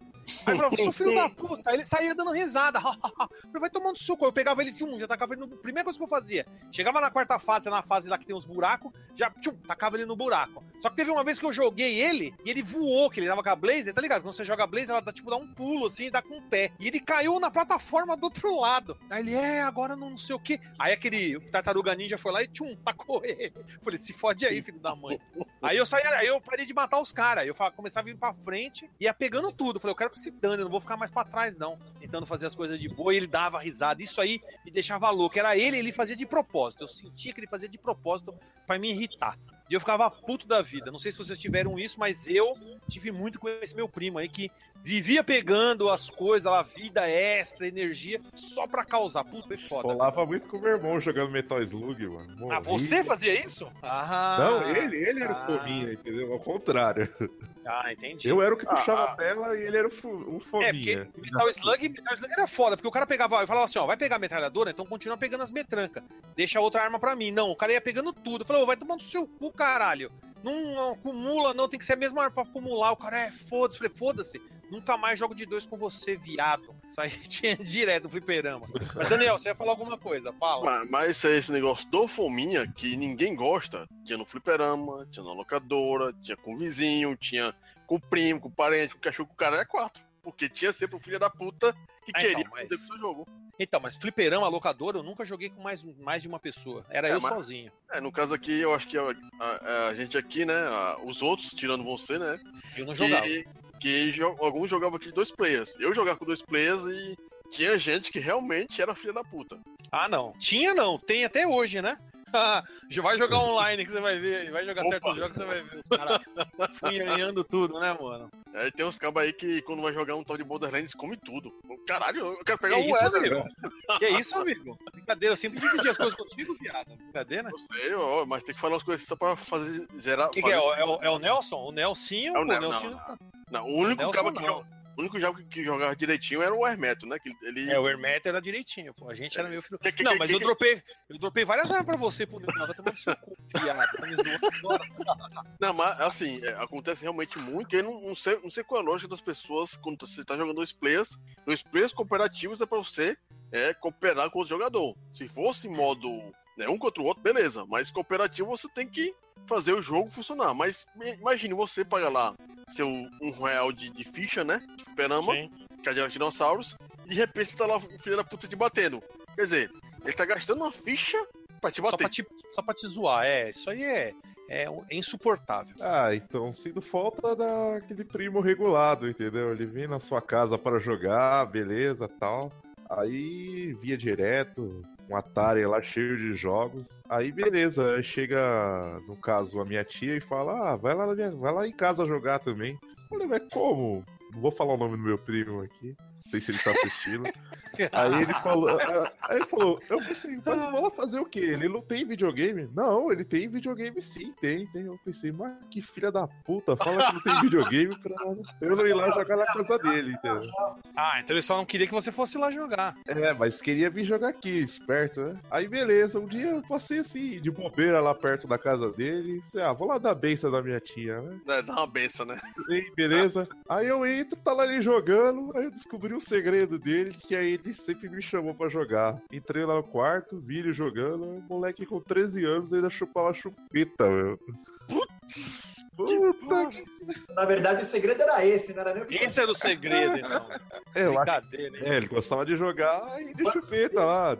Aí eu falava, seu filho da puta. Aí ele saía dando risada. Eu vai tomando suco. Eu pegava ele, tchum, já tacava ele no. Primeira coisa que eu fazia. Chegava na quarta fase, na fase lá que tem uns buracos, já tchum, tacava ele no buraco. Só que teve uma vez que eu joguei ele e ele voou, que ele tava com a Blazer, tá ligado? Quando você joga a Blazer, ela dá, tipo, dá um pulo assim e dá com o pé. E ele caiu na plataforma do outro lado. Aí ele, é, agora não, sei o quê. Aí aquele tartaruga ninja foi lá e tchum, tacou ele. Falei, se fode aí, filho da mãe. Aí eu saí, aí eu parei de matar os caras. Eu começava a vir pra frente, ia pegando tudo. Falei, eu quero que se dane, eu não vou ficar mais pra trás, não. Tentando fazer as coisas de boa e ele dava risada. Isso aí me deixava louco. Era ele, ele fazia de propósito. Eu sentia que ele fazia de propósito pra me irritar. E eu ficava puto da vida. Não sei se vocês tiveram isso, mas eu tive muito com esse meu primo aí que vivia pegando as coisas lá, vida extra, energia, só pra causar. Puta, é foda.
Rolava muito com o meu irmão jogando Metal Slug, mano.
Ah,
Morria.
você fazia isso? Ah,
Não, ele, ele era
Ah.
o fominha, entendeu? Ao contrário.
Ah, entendi.
Eu era o que
Ah,
puxava
ah.
a tela e ele era o, o
É,
fominha.
porque Metal Slug, Metal Slug era foda, porque o cara pegava, eu falava assim, ó, vai pegar a metralhadora, então continua pegando as metrancas. Deixa a outra arma pra mim. Não, o cara ia pegando tudo. Eu falei, ô, vai tomando seu cu, caralho. Não acumula, não, tem que ser a mesma arma pra acumular. O cara é foda-se. Falei, foda-se. Nunca mais jogo de dois com você, viado. Isso aí tinha direto no fliperama. Mas, Daniel, você ia falar alguma coisa? Fala.
Mas, mas esse negócio do fominha que ninguém gosta, tinha no fliperama, tinha na locadora, tinha com o vizinho, tinha com o primo, com o parente, com o cachorro, com o cara é quatro. Porque tinha sempre o filho da puta que
Ah,
queria
então, mas-
fazer com o seu jogo.
Então, mas fliperama, locadora, eu nunca joguei com mais, mais de uma pessoa. Era
É,
eu
mas-
sozinho.
É, no caso aqui, eu acho que a, a- a gente aqui, né, a- os outros, tirando você, né,
Eu não jogava.
que, que jo- alguns jogavam aqui dois players. Eu jogava com dois players e tinha gente que realmente era filha da puta.
Ah, não. Tinha não. Tem até hoje, né? Vai jogar online que você vai ver. Vai jogar
Opa.
certos jogos que você vai ver. Os caras funhanhando tudo, né, mano?
Aí tem uns cabos aí que quando vai jogar um tal de Borderlands come tudo. Caralho, eu quero pegar
Que
o velho.
Que isso, amigo? Brincadeira, eu sempre dividi as coisas contigo, viado. Brincadeira?
Eu sei, ó, mas tem que falar as coisas só pra fazer zerar.
O que, que
fazer-
é? O- É o, é o Nelson? O Nelsinho?
É o Nel-
Nelsinho
não,
tá-
Não, o único
Nelson
cabo que joga, o único jogo que jogava direitinho era o Hermeto, né? Que ele
É, o Hermeto era direitinho, pô. A gente era meio filho.
Que- que-
Não, mas eu dropei, eu dropei várias armas pra você, pô. Não, vai tomar seu cu, viado.
Não, mas assim, é, acontece realmente muito. Eu não, não sei, não sei qual é a lógica das pessoas quando você tá jogando dois players. Dois players cooperativos é pra você é, cooperar com o jogador. Se fosse modo né, um contra o outro, beleza. Mas cooperativo você tem que fazer o jogo funcionar. Mas imagine você pagar lá seu um real de, de ficha, né? De fliperama,
Sim.
que é de dinossauros, e de repente você tá lá, o filho da puta te batendo. Quer dizer, ele tá gastando uma ficha pra te
Só
bater.
pra, te, só pra te zoar. É, isso aí é, é, é insuportável.
Ah, então sinto falta daquele primo regulado, entendeu? Ele vem na sua casa para jogar, beleza, tal. Aí via direto, um Atari lá cheio de jogos. Aí beleza, chega, no caso, a minha tia e fala: Ah, vai lá, minha- vai lá em casa jogar também. Falei, mas como? Não vou falar o nome do meu primo aqui. Não sei se ele tá assistindo. Aí ele falou, aí ele falou, eu pensei, mas vou lá fazer o quê? Ele não tem videogame? Não, ele tem videogame sim, tem, tem. Eu pensei, mas que filha da puta, fala que não tem videogame pra eu não ir lá jogar na casa dele, entendeu?
Ah, então ele só não queria que você fosse lá jogar.
É, mas queria vir jogar aqui, esperto, né? Aí beleza, um dia eu passei assim, de bobeira lá perto da casa dele. Falei, ah, vou lá dar benção da minha tia, né?
É, dá uma benção, né?
Ei, beleza? Aí eu entro, tá lá ele jogando, aí eu descobri um segredo dele, que aí ele sempre me chamou pra jogar. Entrei lá no quarto, vi ele jogando, o moleque com 13 anos ainda chupava chupeta, meu. Puta que...
Na verdade, o segredo era esse, não era nem o que
Esse era o segredo, então.
É, eu acho
Brincadeira, hein?
É, ele gostava de jogar e de chupeta lá.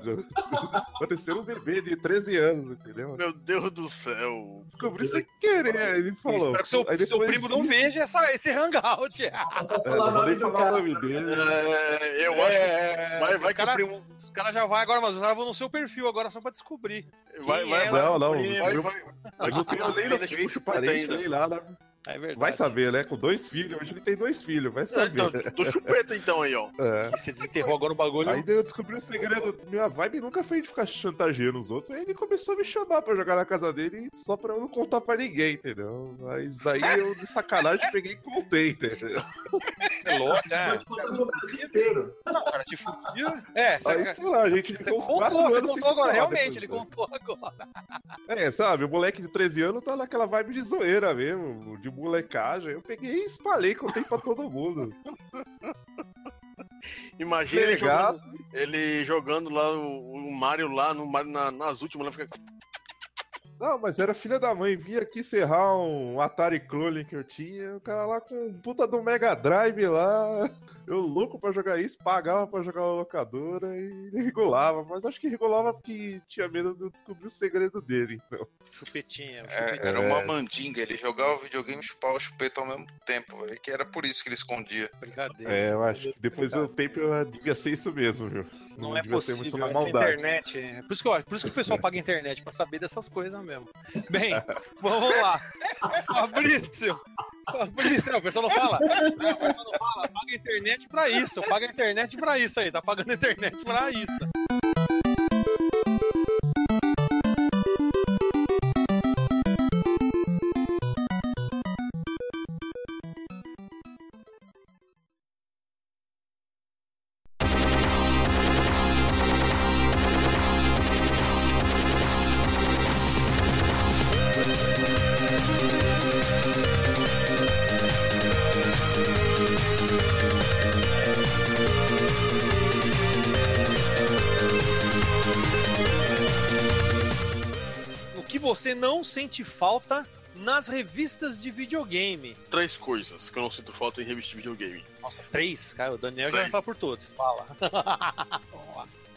Parecendo um bebê de 13 anos, entendeu?
Meu Deus do céu.
Descobri sem querer, aí ele falou.
Espero que seu,
Aí
seu primo não
disso-
veja essa, esse hangout.
É só
É,
falar
não
o nome do cara.
nome dele.
É, eu acho
É,
vai- vai
os
que o
cara,
primo-
Os caras já vão agora, mas os caras vão no seu perfil agora só pra descobrir.
que vai,
Quem
vai,
é
vai,
Não, não.
primo?
vai, vai,
Eu não tenho nem no parente,
ainda.
nem lá. Né?
É verdade.
Vai saber, né? Com dois filhos. Hoje ele tem dois filhos, vai
Ah,
saber.
então, do chupeta então aí, ó.
É.
Você desenterrou agora o bagulho.
Aí daí eu descobri o segredo. Minha vibe nunca foi de ficar chantageando os outros. Aí ele começou a me chamar pra jogar na casa dele só pra eu não contar pra ninguém, entendeu? Mas aí eu, de sacanagem, peguei e contei, entendeu?
É louco, né?
Pode contar no Brasil inteiro.
Não, o cara te fudia. É,
Aí, sei lá, a gente
você
ficou uns
contou,
quatro
você
anos sem
contou agora, realmente, ele
depois, né?
contou agora.
É, sabe, o moleque de 13 anos tá naquela vibe de zoeira mesmo, de molecagem. Eu peguei e espalhei, contei pra todo mundo.
Imagina ele jogando, ele jogando lá o, o Mario lá no Mario na- nas últimas, lá fica.
Não, mas era filha da mãe, vinha aqui serrar um Atari Clone que eu tinha, o cara lá com um puta do Mega Drive lá, eu louco pra jogar isso, pagava pra jogar na locadora e regulava, mas acho que regulava porque tinha medo de eu descobrir o segredo dele, então.
Chupetinha,
É,
chupetinha.
era uma mandinga, ele jogava videogame e chupava o chupeta ao mesmo tempo, velho. Que era por isso que ele escondia.
Brincadeira.
É, eu acho que depois do tempo eu devia ser isso mesmo, viu?
Não, é
devia ser
possível,
muito na
essa
maldade.
internet. é- Por isso, que eu, por isso que o pessoal paga internet, pra saber dessas coisas mesmo. Mesmo. Bem, vamos lá. Fabrício. Fabrício, não, o pessoal não fala. Não, o pessoal não fala. Paga a internet pra isso. Paga a internet pra isso aí. Tá pagando a internet pra isso. Não sente falta nas revistas de videogame?
Três coisas que eu não sinto falta em revista de videogame.
Nossa, três? Cara, o Daniel já vai
Três.
falar por todos. Fala.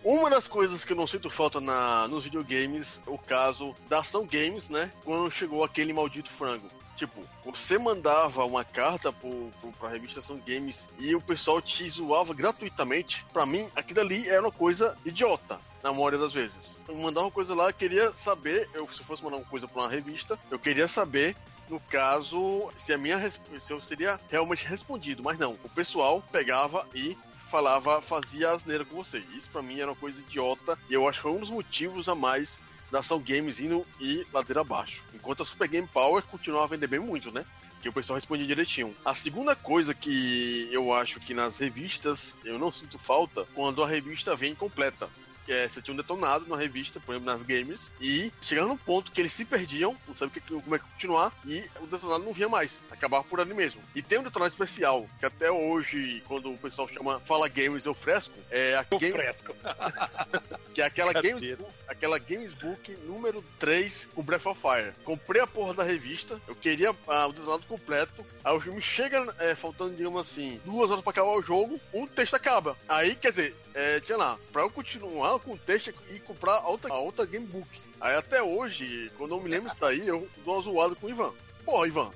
Uma das coisas que eu não sinto falta na, nos videogames é o caso da Ação Games, né? Quando chegou aquele maldito frango. Tipo, você mandava uma carta pro, pro, pra revista Ação Games e o pessoal te zoava gratuitamente. Pra mim, aquilo ali era uma coisa idiota. Na maioria das vezes. Eu mandava uma coisa lá, eu queria saber, eu, se fosse mandar uma coisa pra uma revista, eu queria saber no caso, se a minha se eu seria realmente respondido, mas não. O pessoal pegava e falava, fazia asneira com você. Isso pra mim era uma coisa idiota e eu acho que foi um dos motivos a mais da ação games indo e ladeira abaixo. Enquanto a Super Game Power continuava a vender bem muito, né? Que o pessoal respondia direitinho. A segunda coisa que eu acho que nas revistas eu não sinto falta quando a revista vem completa é, você tinha um detonado na revista, por exemplo, nas games, e chegando num ponto que eles se perdiam, não sabia como é que continuar, e o detonado não vinha mais. Acabava por ali mesmo. E tem um detonado especial, que até hoje, quando o pessoal chama Fala Games, eu fresco, é a
O
game,
fresco.
que é aquela. Games, Book- aquela Games Book número 3 com Breath of Fire. Comprei a porra da revista, eu queria ah, o detonado completo, aí o filme chega é, faltando, digamos assim, duas horas pra acabar o jogo, o texto acaba. Aí, quer dizer, é, tinha lá, pra eu continuar com o texto e comprar a outra, a outra Game Book. Aí até hoje, quando eu me lembro disso aí, eu dou uma zoada com o Ivan. Porra, Ivan,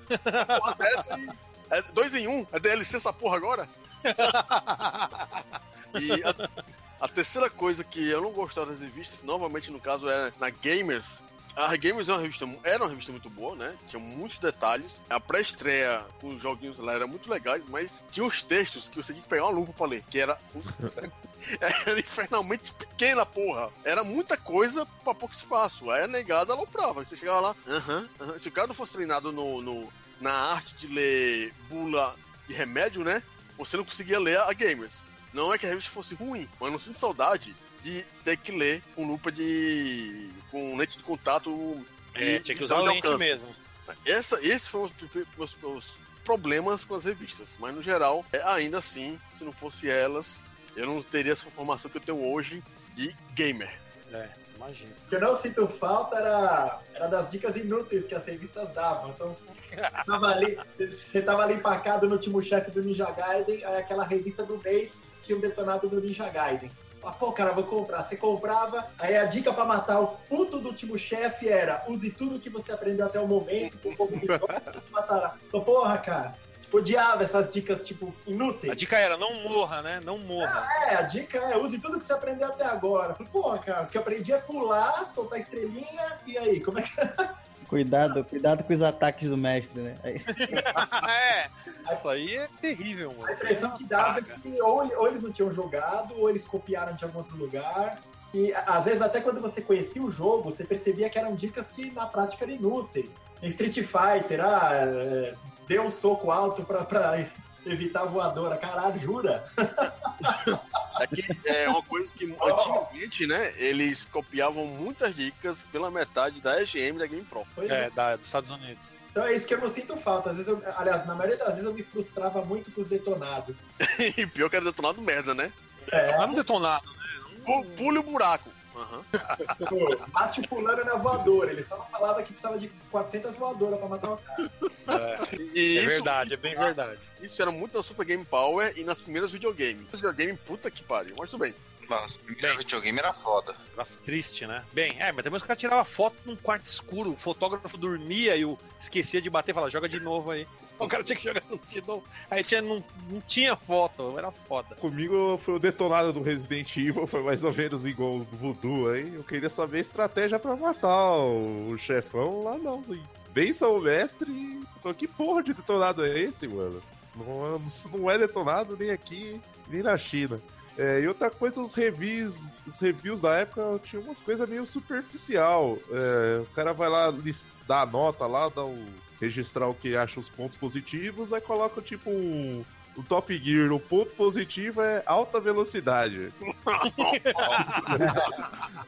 porra dessa aí. É dois em um? É DLC essa porra agora? E a, a terceira coisa que eu não gostava das revistas, novamente no caso é na Gamers. A Gamers é uma revista, era uma revista muito boa, né? Tinha muitos detalhes. A pré-estreia com os joguinhos lá era muito legais, mas tinha uns textos que você tinha que pegar uma lupa pra ler, que era era infernalmente pequena, porra. Era muita coisa pra pouco espaço. Aí a negada aloprava. Você chegava lá, aham, aham. Se o cara não fosse treinado no, no- na arte de ler bula de remédio, né? Você não conseguia ler a Gamers. Não é que a revista fosse ruim, mas eu não sinto saudade de ter que ler com lupa de. com lente de contato.
É,
e
tinha que usar
de
lente
alcance.
mesmo.
Essa, esses foram os, os- os problemas com as revistas. Mas no geral, é, ainda assim, se não fosse elas, eu não teria essa formação que eu tenho hoje de gamer.
É, imagina.
O que eu não sinto falta era, era das dicas inúteis que as revistas davam. Então, tava ali, você tava ali empacado no último chefe do Ninja Gaiden, aí aquela revista do mês tinha um detonado do Ninja Gaiden. Ah, pô, cara, vou comprar. Você comprava, aí a dica pra matar o puto do último chefe era use tudo que você aprendeu até o momento, com pouco de matará. Então, porra, cara, tipo, odiava essas dicas, tipo, inúteis.
A dica era não morra, né? Não morra.
É, a dica é use tudo que você aprendeu até agora. Pô, cara, o que eu aprendi é pular, soltar estrelinha, e aí, como é que.
Cuidado, cuidado com os ataques do mestre, né?
É, isso aí é terrível, mano.
A impressão que dava é que ou, ou eles não tinham jogado, ou eles copiaram de algum outro lugar. E às vezes, até quando você conhecia o jogo, você percebia que eram dicas que na prática eram inúteis. Em Street Fighter, ah, é, deu um soco alto pra, pra evitar a voadora. Caralho, jura?
É que é uma coisa que antigamente, né, eles copiavam muitas dicas pela metade da EGM da Game Pro.
Pois é.
É, da, dos Estados Unidos.
Então é isso que eu não sinto falta. Às vezes eu, aliás, na maioria das vezes eu me frustrava muito com os detonados.
e pior que era detonado merda, né?
É,
não detonado.
Pu- Pule o buraco. Aham.
tipo, bate fulano na voadora. Eles não falavam que precisava de 400 voadoras pra matar o cara.
E
É
isso-
verdade, é
isso-
bem verdade.
Isso era muito na Super Game Power e nas primeiras videogames. Os videogame, puta que pariu, mas tudo bem.
Nossa, o primeiro videogame era foda.
Era triste, né? Bem, é, mas também os caras tiravam foto num quarto escuro, o fotógrafo dormia e o esquecia de bater e falava, joga de novo aí. O cara tinha que jogar no Tidon. Aí tinha, não, não tinha foto, era foda.
Comigo foi o detonado do Resident Evil, foi mais ou menos igual o Voodoo aí. Eu queria saber a estratégia pra matar o, chefão lá não. Vença o mestre e. Que porra de detonado é esse, mano? Não, não é detonado nem aqui, nem na China. É, e outra coisa, os reviews, os reviews da época tinha umas coisas meio superficial. É, o cara vai lá dar a nota lá, dá o, registrar o que acha os pontos positivos, aí coloca tipo um, o Top Gear, o ponto positivo é alta velocidade.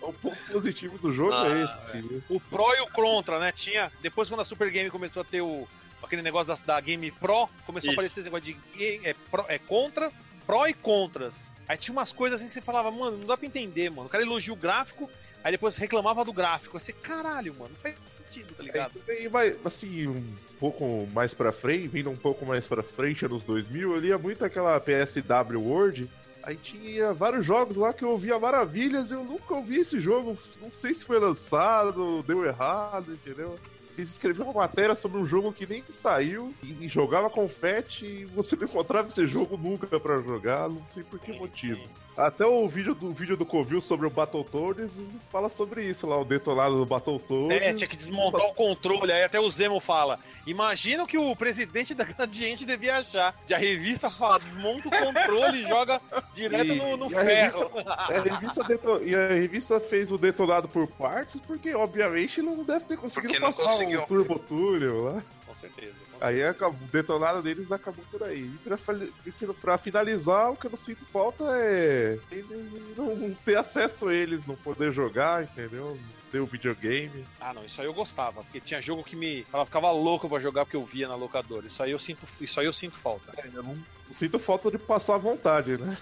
o ponto positivo do jogo é ah, é esse.
É. O Pro e o Contra, né? Tinha. Depois quando a Super Game começou a ter o. Aquele negócio da, da Game Pro, começou Isso. a aparecer esse negócio de é, pro, é, contras, Pro e Contras. Aí tinha umas coisas assim que você falava, mano, não dá pra entender, mano. O cara elogia o gráfico, aí depois reclamava do gráfico. Assim, caralho, mano, não faz sentido, tá ligado?
É, e vai, assim, um pouco mais pra frente, vindo um pouco mais pra frente, anos 2000, eu lia muito aquela PSW World. Aí tinha vários jogos lá que eu ouvia maravilhas e eu nunca ouvi esse jogo. Não sei se foi lançado, deu errado, entendeu? Eles escreveram uma matéria sobre um jogo que nem saiu e jogava confete e você não encontrava esse jogo nunca para jogar, não sei por que motivo. Até o vídeo do vídeo do Covil sobre o Battletoads fala sobre isso lá, o detonado do Battletoads.
É, tinha que desmontar o controle, aí até o Zemo fala: Imagina o que o presidente da Gradiente devia achar. De a revista fala, desmonta o controle e joga direto e, no, no e ferro.
A revista, a revista deton... E a revista fez o detonado por partes, porque obviamente não deve ter conseguido porque passar o Turbo Túnel lá.
Com certeza.
Aí acabou, o detonado deles acabou por aí. E pra, pra, finalizar, o que eu não sinto falta é eles não ter acesso a eles, não poder jogar, entendeu? ter o videogame.
Ah, não, isso aí eu gostava, porque tinha jogo que me. Ela ficava louco pra jogar porque eu via na locadora. Isso aí eu sinto, isso aí eu sinto falta.
É, eu não, sinto falta de passar vontade, né?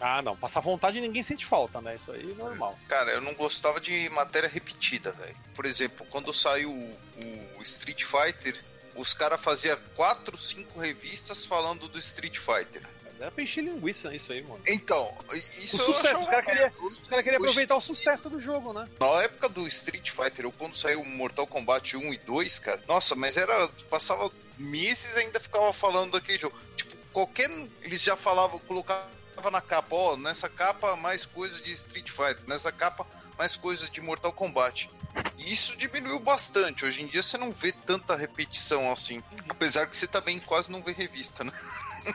Ah, não. Passar vontade ninguém sente falta, né? Isso aí é normal.
Cara, eu não gostava de matéria repetida, velho. Por exemplo, quando saiu o, o Street Fighter, os caras faziam quatro, cinco revistas falando do Street Fighter.
Era pra encher linguiça isso aí, mano.
Então, isso
o sucesso. Os caras queriam cara queria aproveitar o sucesso do jogo, né?
Na época do Street Fighter, ou quando saiu Mortal Kombat 1 e 2, cara, nossa, mas era. Passava meses e ainda ficava falando daquele jogo. Tipo, qualquer. Eles já falavam, colocavam na capa, ó, nessa capa mais coisa de Street Fighter, nessa capa mais coisa de Mortal Kombat. E isso diminuiu bastante. Hoje em dia você não vê tanta repetição assim. Apesar que você também quase não vê revista, né?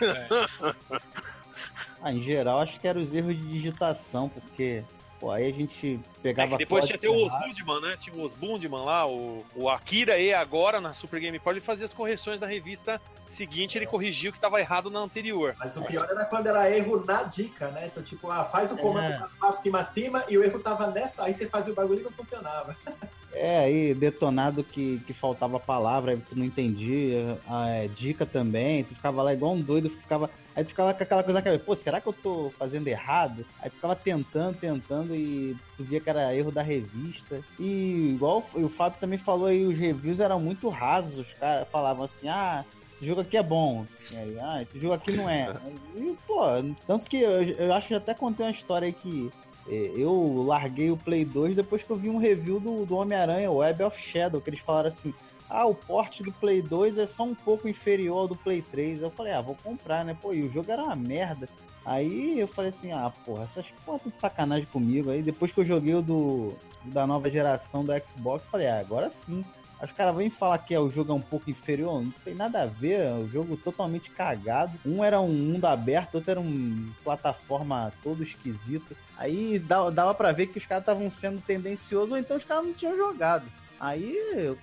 É.
ah, em geral, acho que eram os erros de digitação, porque Pô, aí a gente pegava. É
depois tinha até o Osbundman, né? Tinha o Osbundman lá, o, o Akira E agora na Super Game Power, ele fazia as correções da revista seguinte, ele corrigiu o que estava errado na anterior.
Mas o pior era quando era erro na dica, né? Então, tipo, ah, faz o comando é. pra cima, acima, e o erro tava nessa, aí você fazia o bagulho e não funcionava.
É, aí detonado que, que faltava palavra, aí tu não entendia, a é, dica também, tu ficava lá igual um doido, ficava. Aí tu ficava com aquela coisa na cabeça, pô, será que eu tô fazendo errado? Aí ficava tentando, tentando e tu via que era erro da revista. E igual o Fábio também falou aí, os reviews eram muito rasos, os caras falavam assim, ah, esse jogo aqui é bom. E aí, ah, esse jogo aqui não é. E, pô, tanto que eu, eu acho que até contei uma história aí que eu larguei o Play 2 depois que eu vi um review do, do Homem-Aranha, Web of Shadow, que eles falaram assim: ah, o porte do Play 2 é só um pouco inferior ao do Play 3. Eu falei, ah, vou comprar, né? Pô, e o jogo era uma merda. Aí eu falei assim, ah, porra, essas porra de sacanagem comigo. Aí depois que eu joguei o do, da nova geração do Xbox, falei, ah, agora sim. Os caras vêm falar que é, o jogo é um pouco inferior, não tem nada a ver, é um jogo totalmente cagado. Um era um mundo aberto, outro era um plataforma todo esquisito. Aí dava pra ver que os caras estavam sendo tendenciosos, ou então os caras não tinham jogado. Aí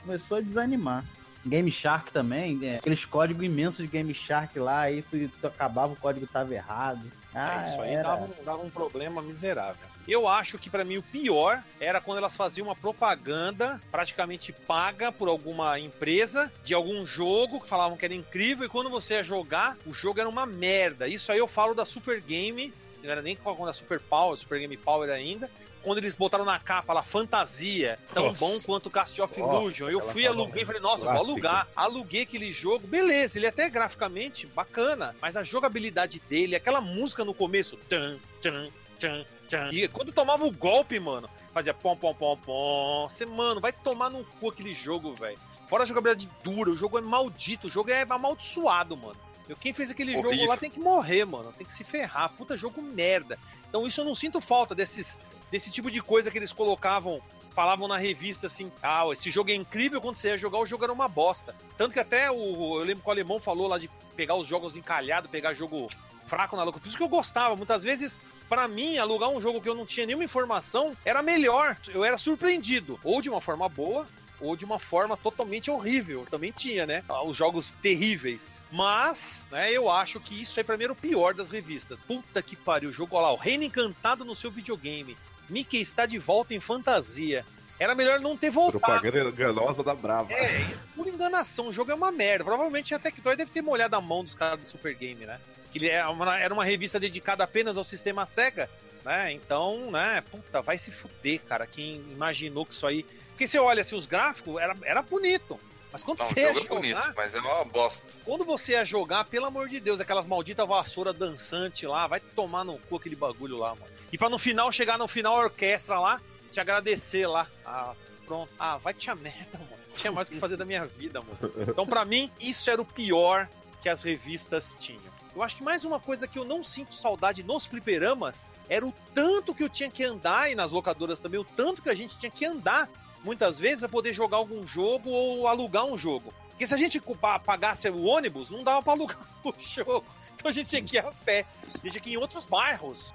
começou a desanimar. Game Shark também, é, aqueles códigos imensos de Game Shark lá, aí tu, tu acabava, o código tava errado.
Ah, é, isso aí dava, dava, um problema miserável. Eu acho que para mim o pior era quando elas faziam uma propaganda praticamente paga por alguma empresa de algum jogo que falavam que era incrível e quando você ia jogar, o jogo era uma merda. Isso aí eu falo da Super Game, não era nem quando a Super Power, Super Game Power ainda, quando eles botaram na capa lá, fantasia, tão nossa. bom quanto Cast of Illusion. Eu fui, aluguei e falei, nossa, clássico. vou alugar. Aluguei aquele jogo, beleza, ele é até graficamente bacana, mas a jogabilidade dele, aquela música no começo, tchan, tchan, tchan, tchan. E quando tomava o golpe, mano, fazia pom, pom, pom, pom. Você, mano, vai tomar no cu aquele jogo, velho. Fora a jogabilidade dura, o jogo é maldito, o jogo é amaldiçoado, mano. Quem fez aquele
Horrível.
jogo lá tem que morrer, mano. Tem que se ferrar. Puta jogo merda. Então isso eu não sinto falta desses, desse tipo de coisa que eles colocavam, falavam na revista assim, ah, esse jogo é incrível, quando você ia jogar, o jogo era uma bosta. Tanto que até o. Eu lembro que o alemão falou lá de pegar os jogos encalhados, pegar jogo fraco na louca. Por isso que eu gostava. Muitas vezes, pra mim, alugar um jogo que eu não tinha nenhuma informação era melhor. Eu era surpreendido. Ou de uma forma boa, ou de uma forma totalmente horrível. Também tinha, né? Os jogos terríveis. Mas, né, eu acho que isso mim era o pior das revistas. Puta que pariu, o jogo olha lá, o Reino Encantado no seu videogame. Mickey está de volta em fantasia. Era melhor não ter voltado.
Propaganda enganosa da Brava.
É, por enganação, o jogo é uma merda. Provavelmente a Tectoy deve ter molhado a mão dos caras do Super Game, né? Que ele é uma- era uma revista dedicada apenas ao sistema Sega, né? Então, né, puta, vai se fuder, cara. Quem imaginou que isso aí. Porque você olha assim, os gráficos, era, era bonito. Mas quando
Não, o
você ia
jogo é
jogar,
bonito, mas é uma bosta.
quando você ia jogar, pelo amor de Deus, aquelas malditas vassoura dançante lá, vai tomar no cu aquele bagulho lá, mano. E pra no final chegar no final a orquestra lá, te agradecer lá. Ah, pronto. Ah, vai te a merda, mano. Tinha mais o que fazer da minha vida, mano. Então, pra mim, isso era o pior que as revistas tinham. Eu acho que mais uma coisa que eu não sinto saudade nos fliperamas era o tanto que eu tinha que andar, e nas locadoras também, o tanto que a gente tinha que andar, muitas vezes, pra poder jogar algum jogo ou alugar um jogo. Porque se a gente pa- pagasse o ônibus, não dava pra alugar o jogo. Então a gente tinha que ir a pé. A gente tinha que ir em outros bairros,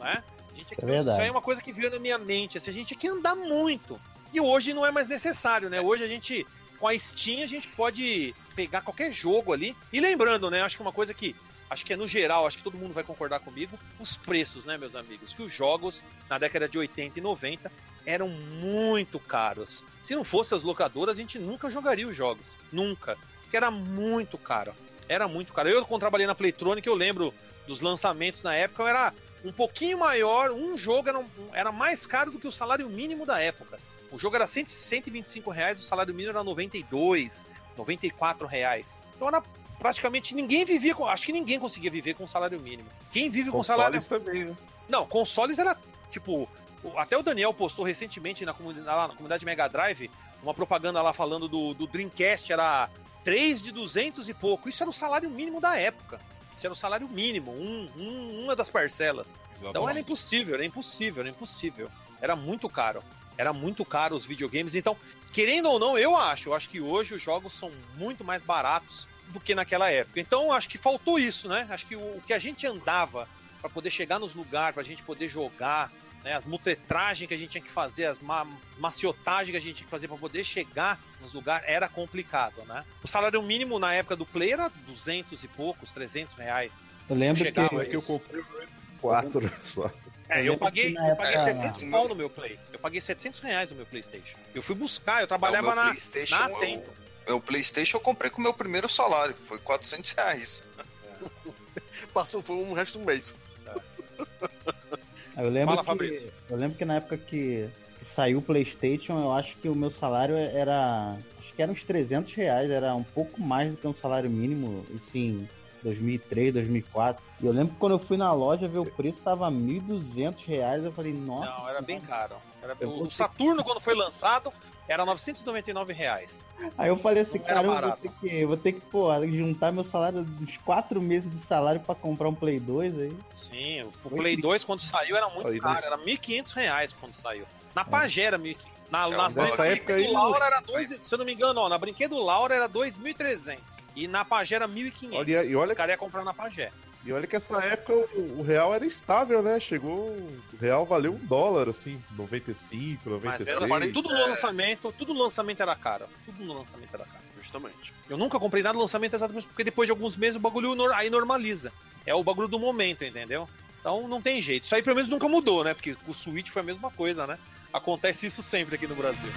né? A gente
É verdade.
Isso aí é uma coisa que veio na minha mente. Assim, a gente tinha que andar muito. E hoje não é mais necessário, né? Hoje a gente, com a Steam, a gente pode pegar qualquer jogo ali. E lembrando, né? Acho que uma coisa que. Acho que é no geral, acho que todo mundo vai concordar comigo. Os preços, né, meus amigos? Que os jogos, na década de 80 e 90, eram muito caros. Se não fosse as locadoras, a gente nunca jogaria os jogos. Nunca. Porque era muito caro. Era muito caro. Eu, quando trabalhei na Playtronic, eu lembro dos lançamentos na época, era um pouquinho maior. Um jogo era, era mais caro do que o salário mínimo da época. O jogo era 100, 125 reais, o salário mínimo era 92, 94 reais. Então era praticamente ninguém vivia com. Acho que ninguém conseguia viver com salário mínimo. Quem vive com salário.
Consoles também, né?
Não, consoles era tipo. Até o Daniel postou recentemente na comunidade, na comunidade Mega Drive uma propaganda lá falando do, do Dreamcast, era 3 de 200 e pouco. Isso era o salário mínimo da época. Isso era o salário mínimo, um, um- uma das parcelas. Então era impossível, era impossível, era impossível. Era muito caro. Era muito caro os videogames. Então, querendo ou não, eu acho. Eu acho que hoje os jogos são muito mais baratos do que naquela época. Então, acho que faltou isso, né? Acho que o, o que a gente andava para poder chegar nos lugares, pra gente poder jogar, né? As mutetragens que a gente tinha que fazer, as, ma as maciotagens que a gente tinha que fazer para poder chegar nos lugares, era complicado, né? O salário mínimo na época do Play era 200 e poucos, 300 reais.
Eu lembro que
É que eu comprei o quatro só.
É,
Eu
eu paguei, eu paguei
época-
700 pau no meu Play. Eu paguei 700 reais no meu PlayStation. Eu fui buscar, eu trabalhava
É, meu
na,
PlayStation,
na
eu-
Atento.
É, o PlayStation eu comprei com o meu primeiro salário, foi 400 reais.
Passou, foi um resto do mês.
Eu lembro,
Fala,
que,
Fabrício.
eu lembro que na época que, que saiu o PlayStation, eu acho que o meu salário era. Acho que era uns 300 reais, era um pouco mais do que um salário mínimo, isso em 2003, 2004. E eu lembro que quando eu fui na loja ver o preço, tava 1.200 reais. Eu falei, nossa.
Não, era bem caro. Era- o Saturno, quando foi lançado, era 999 reais.
Aí eu falei assim, cara, eu vou ter que, vou ter que, pô, juntar meu salário, uns quatro meses de salário pra comprar um Play 2 aí.
Sim, o Play 2, quando saiu, era muito
Aí,
caro. Era 1.500 reais quando saiu. Na Pagé era 1.500. Na,
É,
na,
nessa
época aí-
Laura era dois, se eu não me engano, ó, na Brinquedo Laura era 2.300. E na Pagé era 1.500.
Olha, e, olha,
Os caras iam comprar na Pagé.
E olha que essa época o, o real era estável, né? Chegou. O real valeu um dólar, assim, 95,
Mas
96.
era, tudo no lançamento, tudo no lançamento era caro. Tudo no lançamento era caro.
Justamente.
Eu nunca comprei nada no lançamento exatamente porque depois de alguns meses o bagulho aí normaliza. É o bagulho do momento, entendeu? Então não tem jeito. Isso aí pelo menos nunca mudou, né? Porque o Switch foi a mesma coisa, né? Acontece isso sempre aqui no Brasil.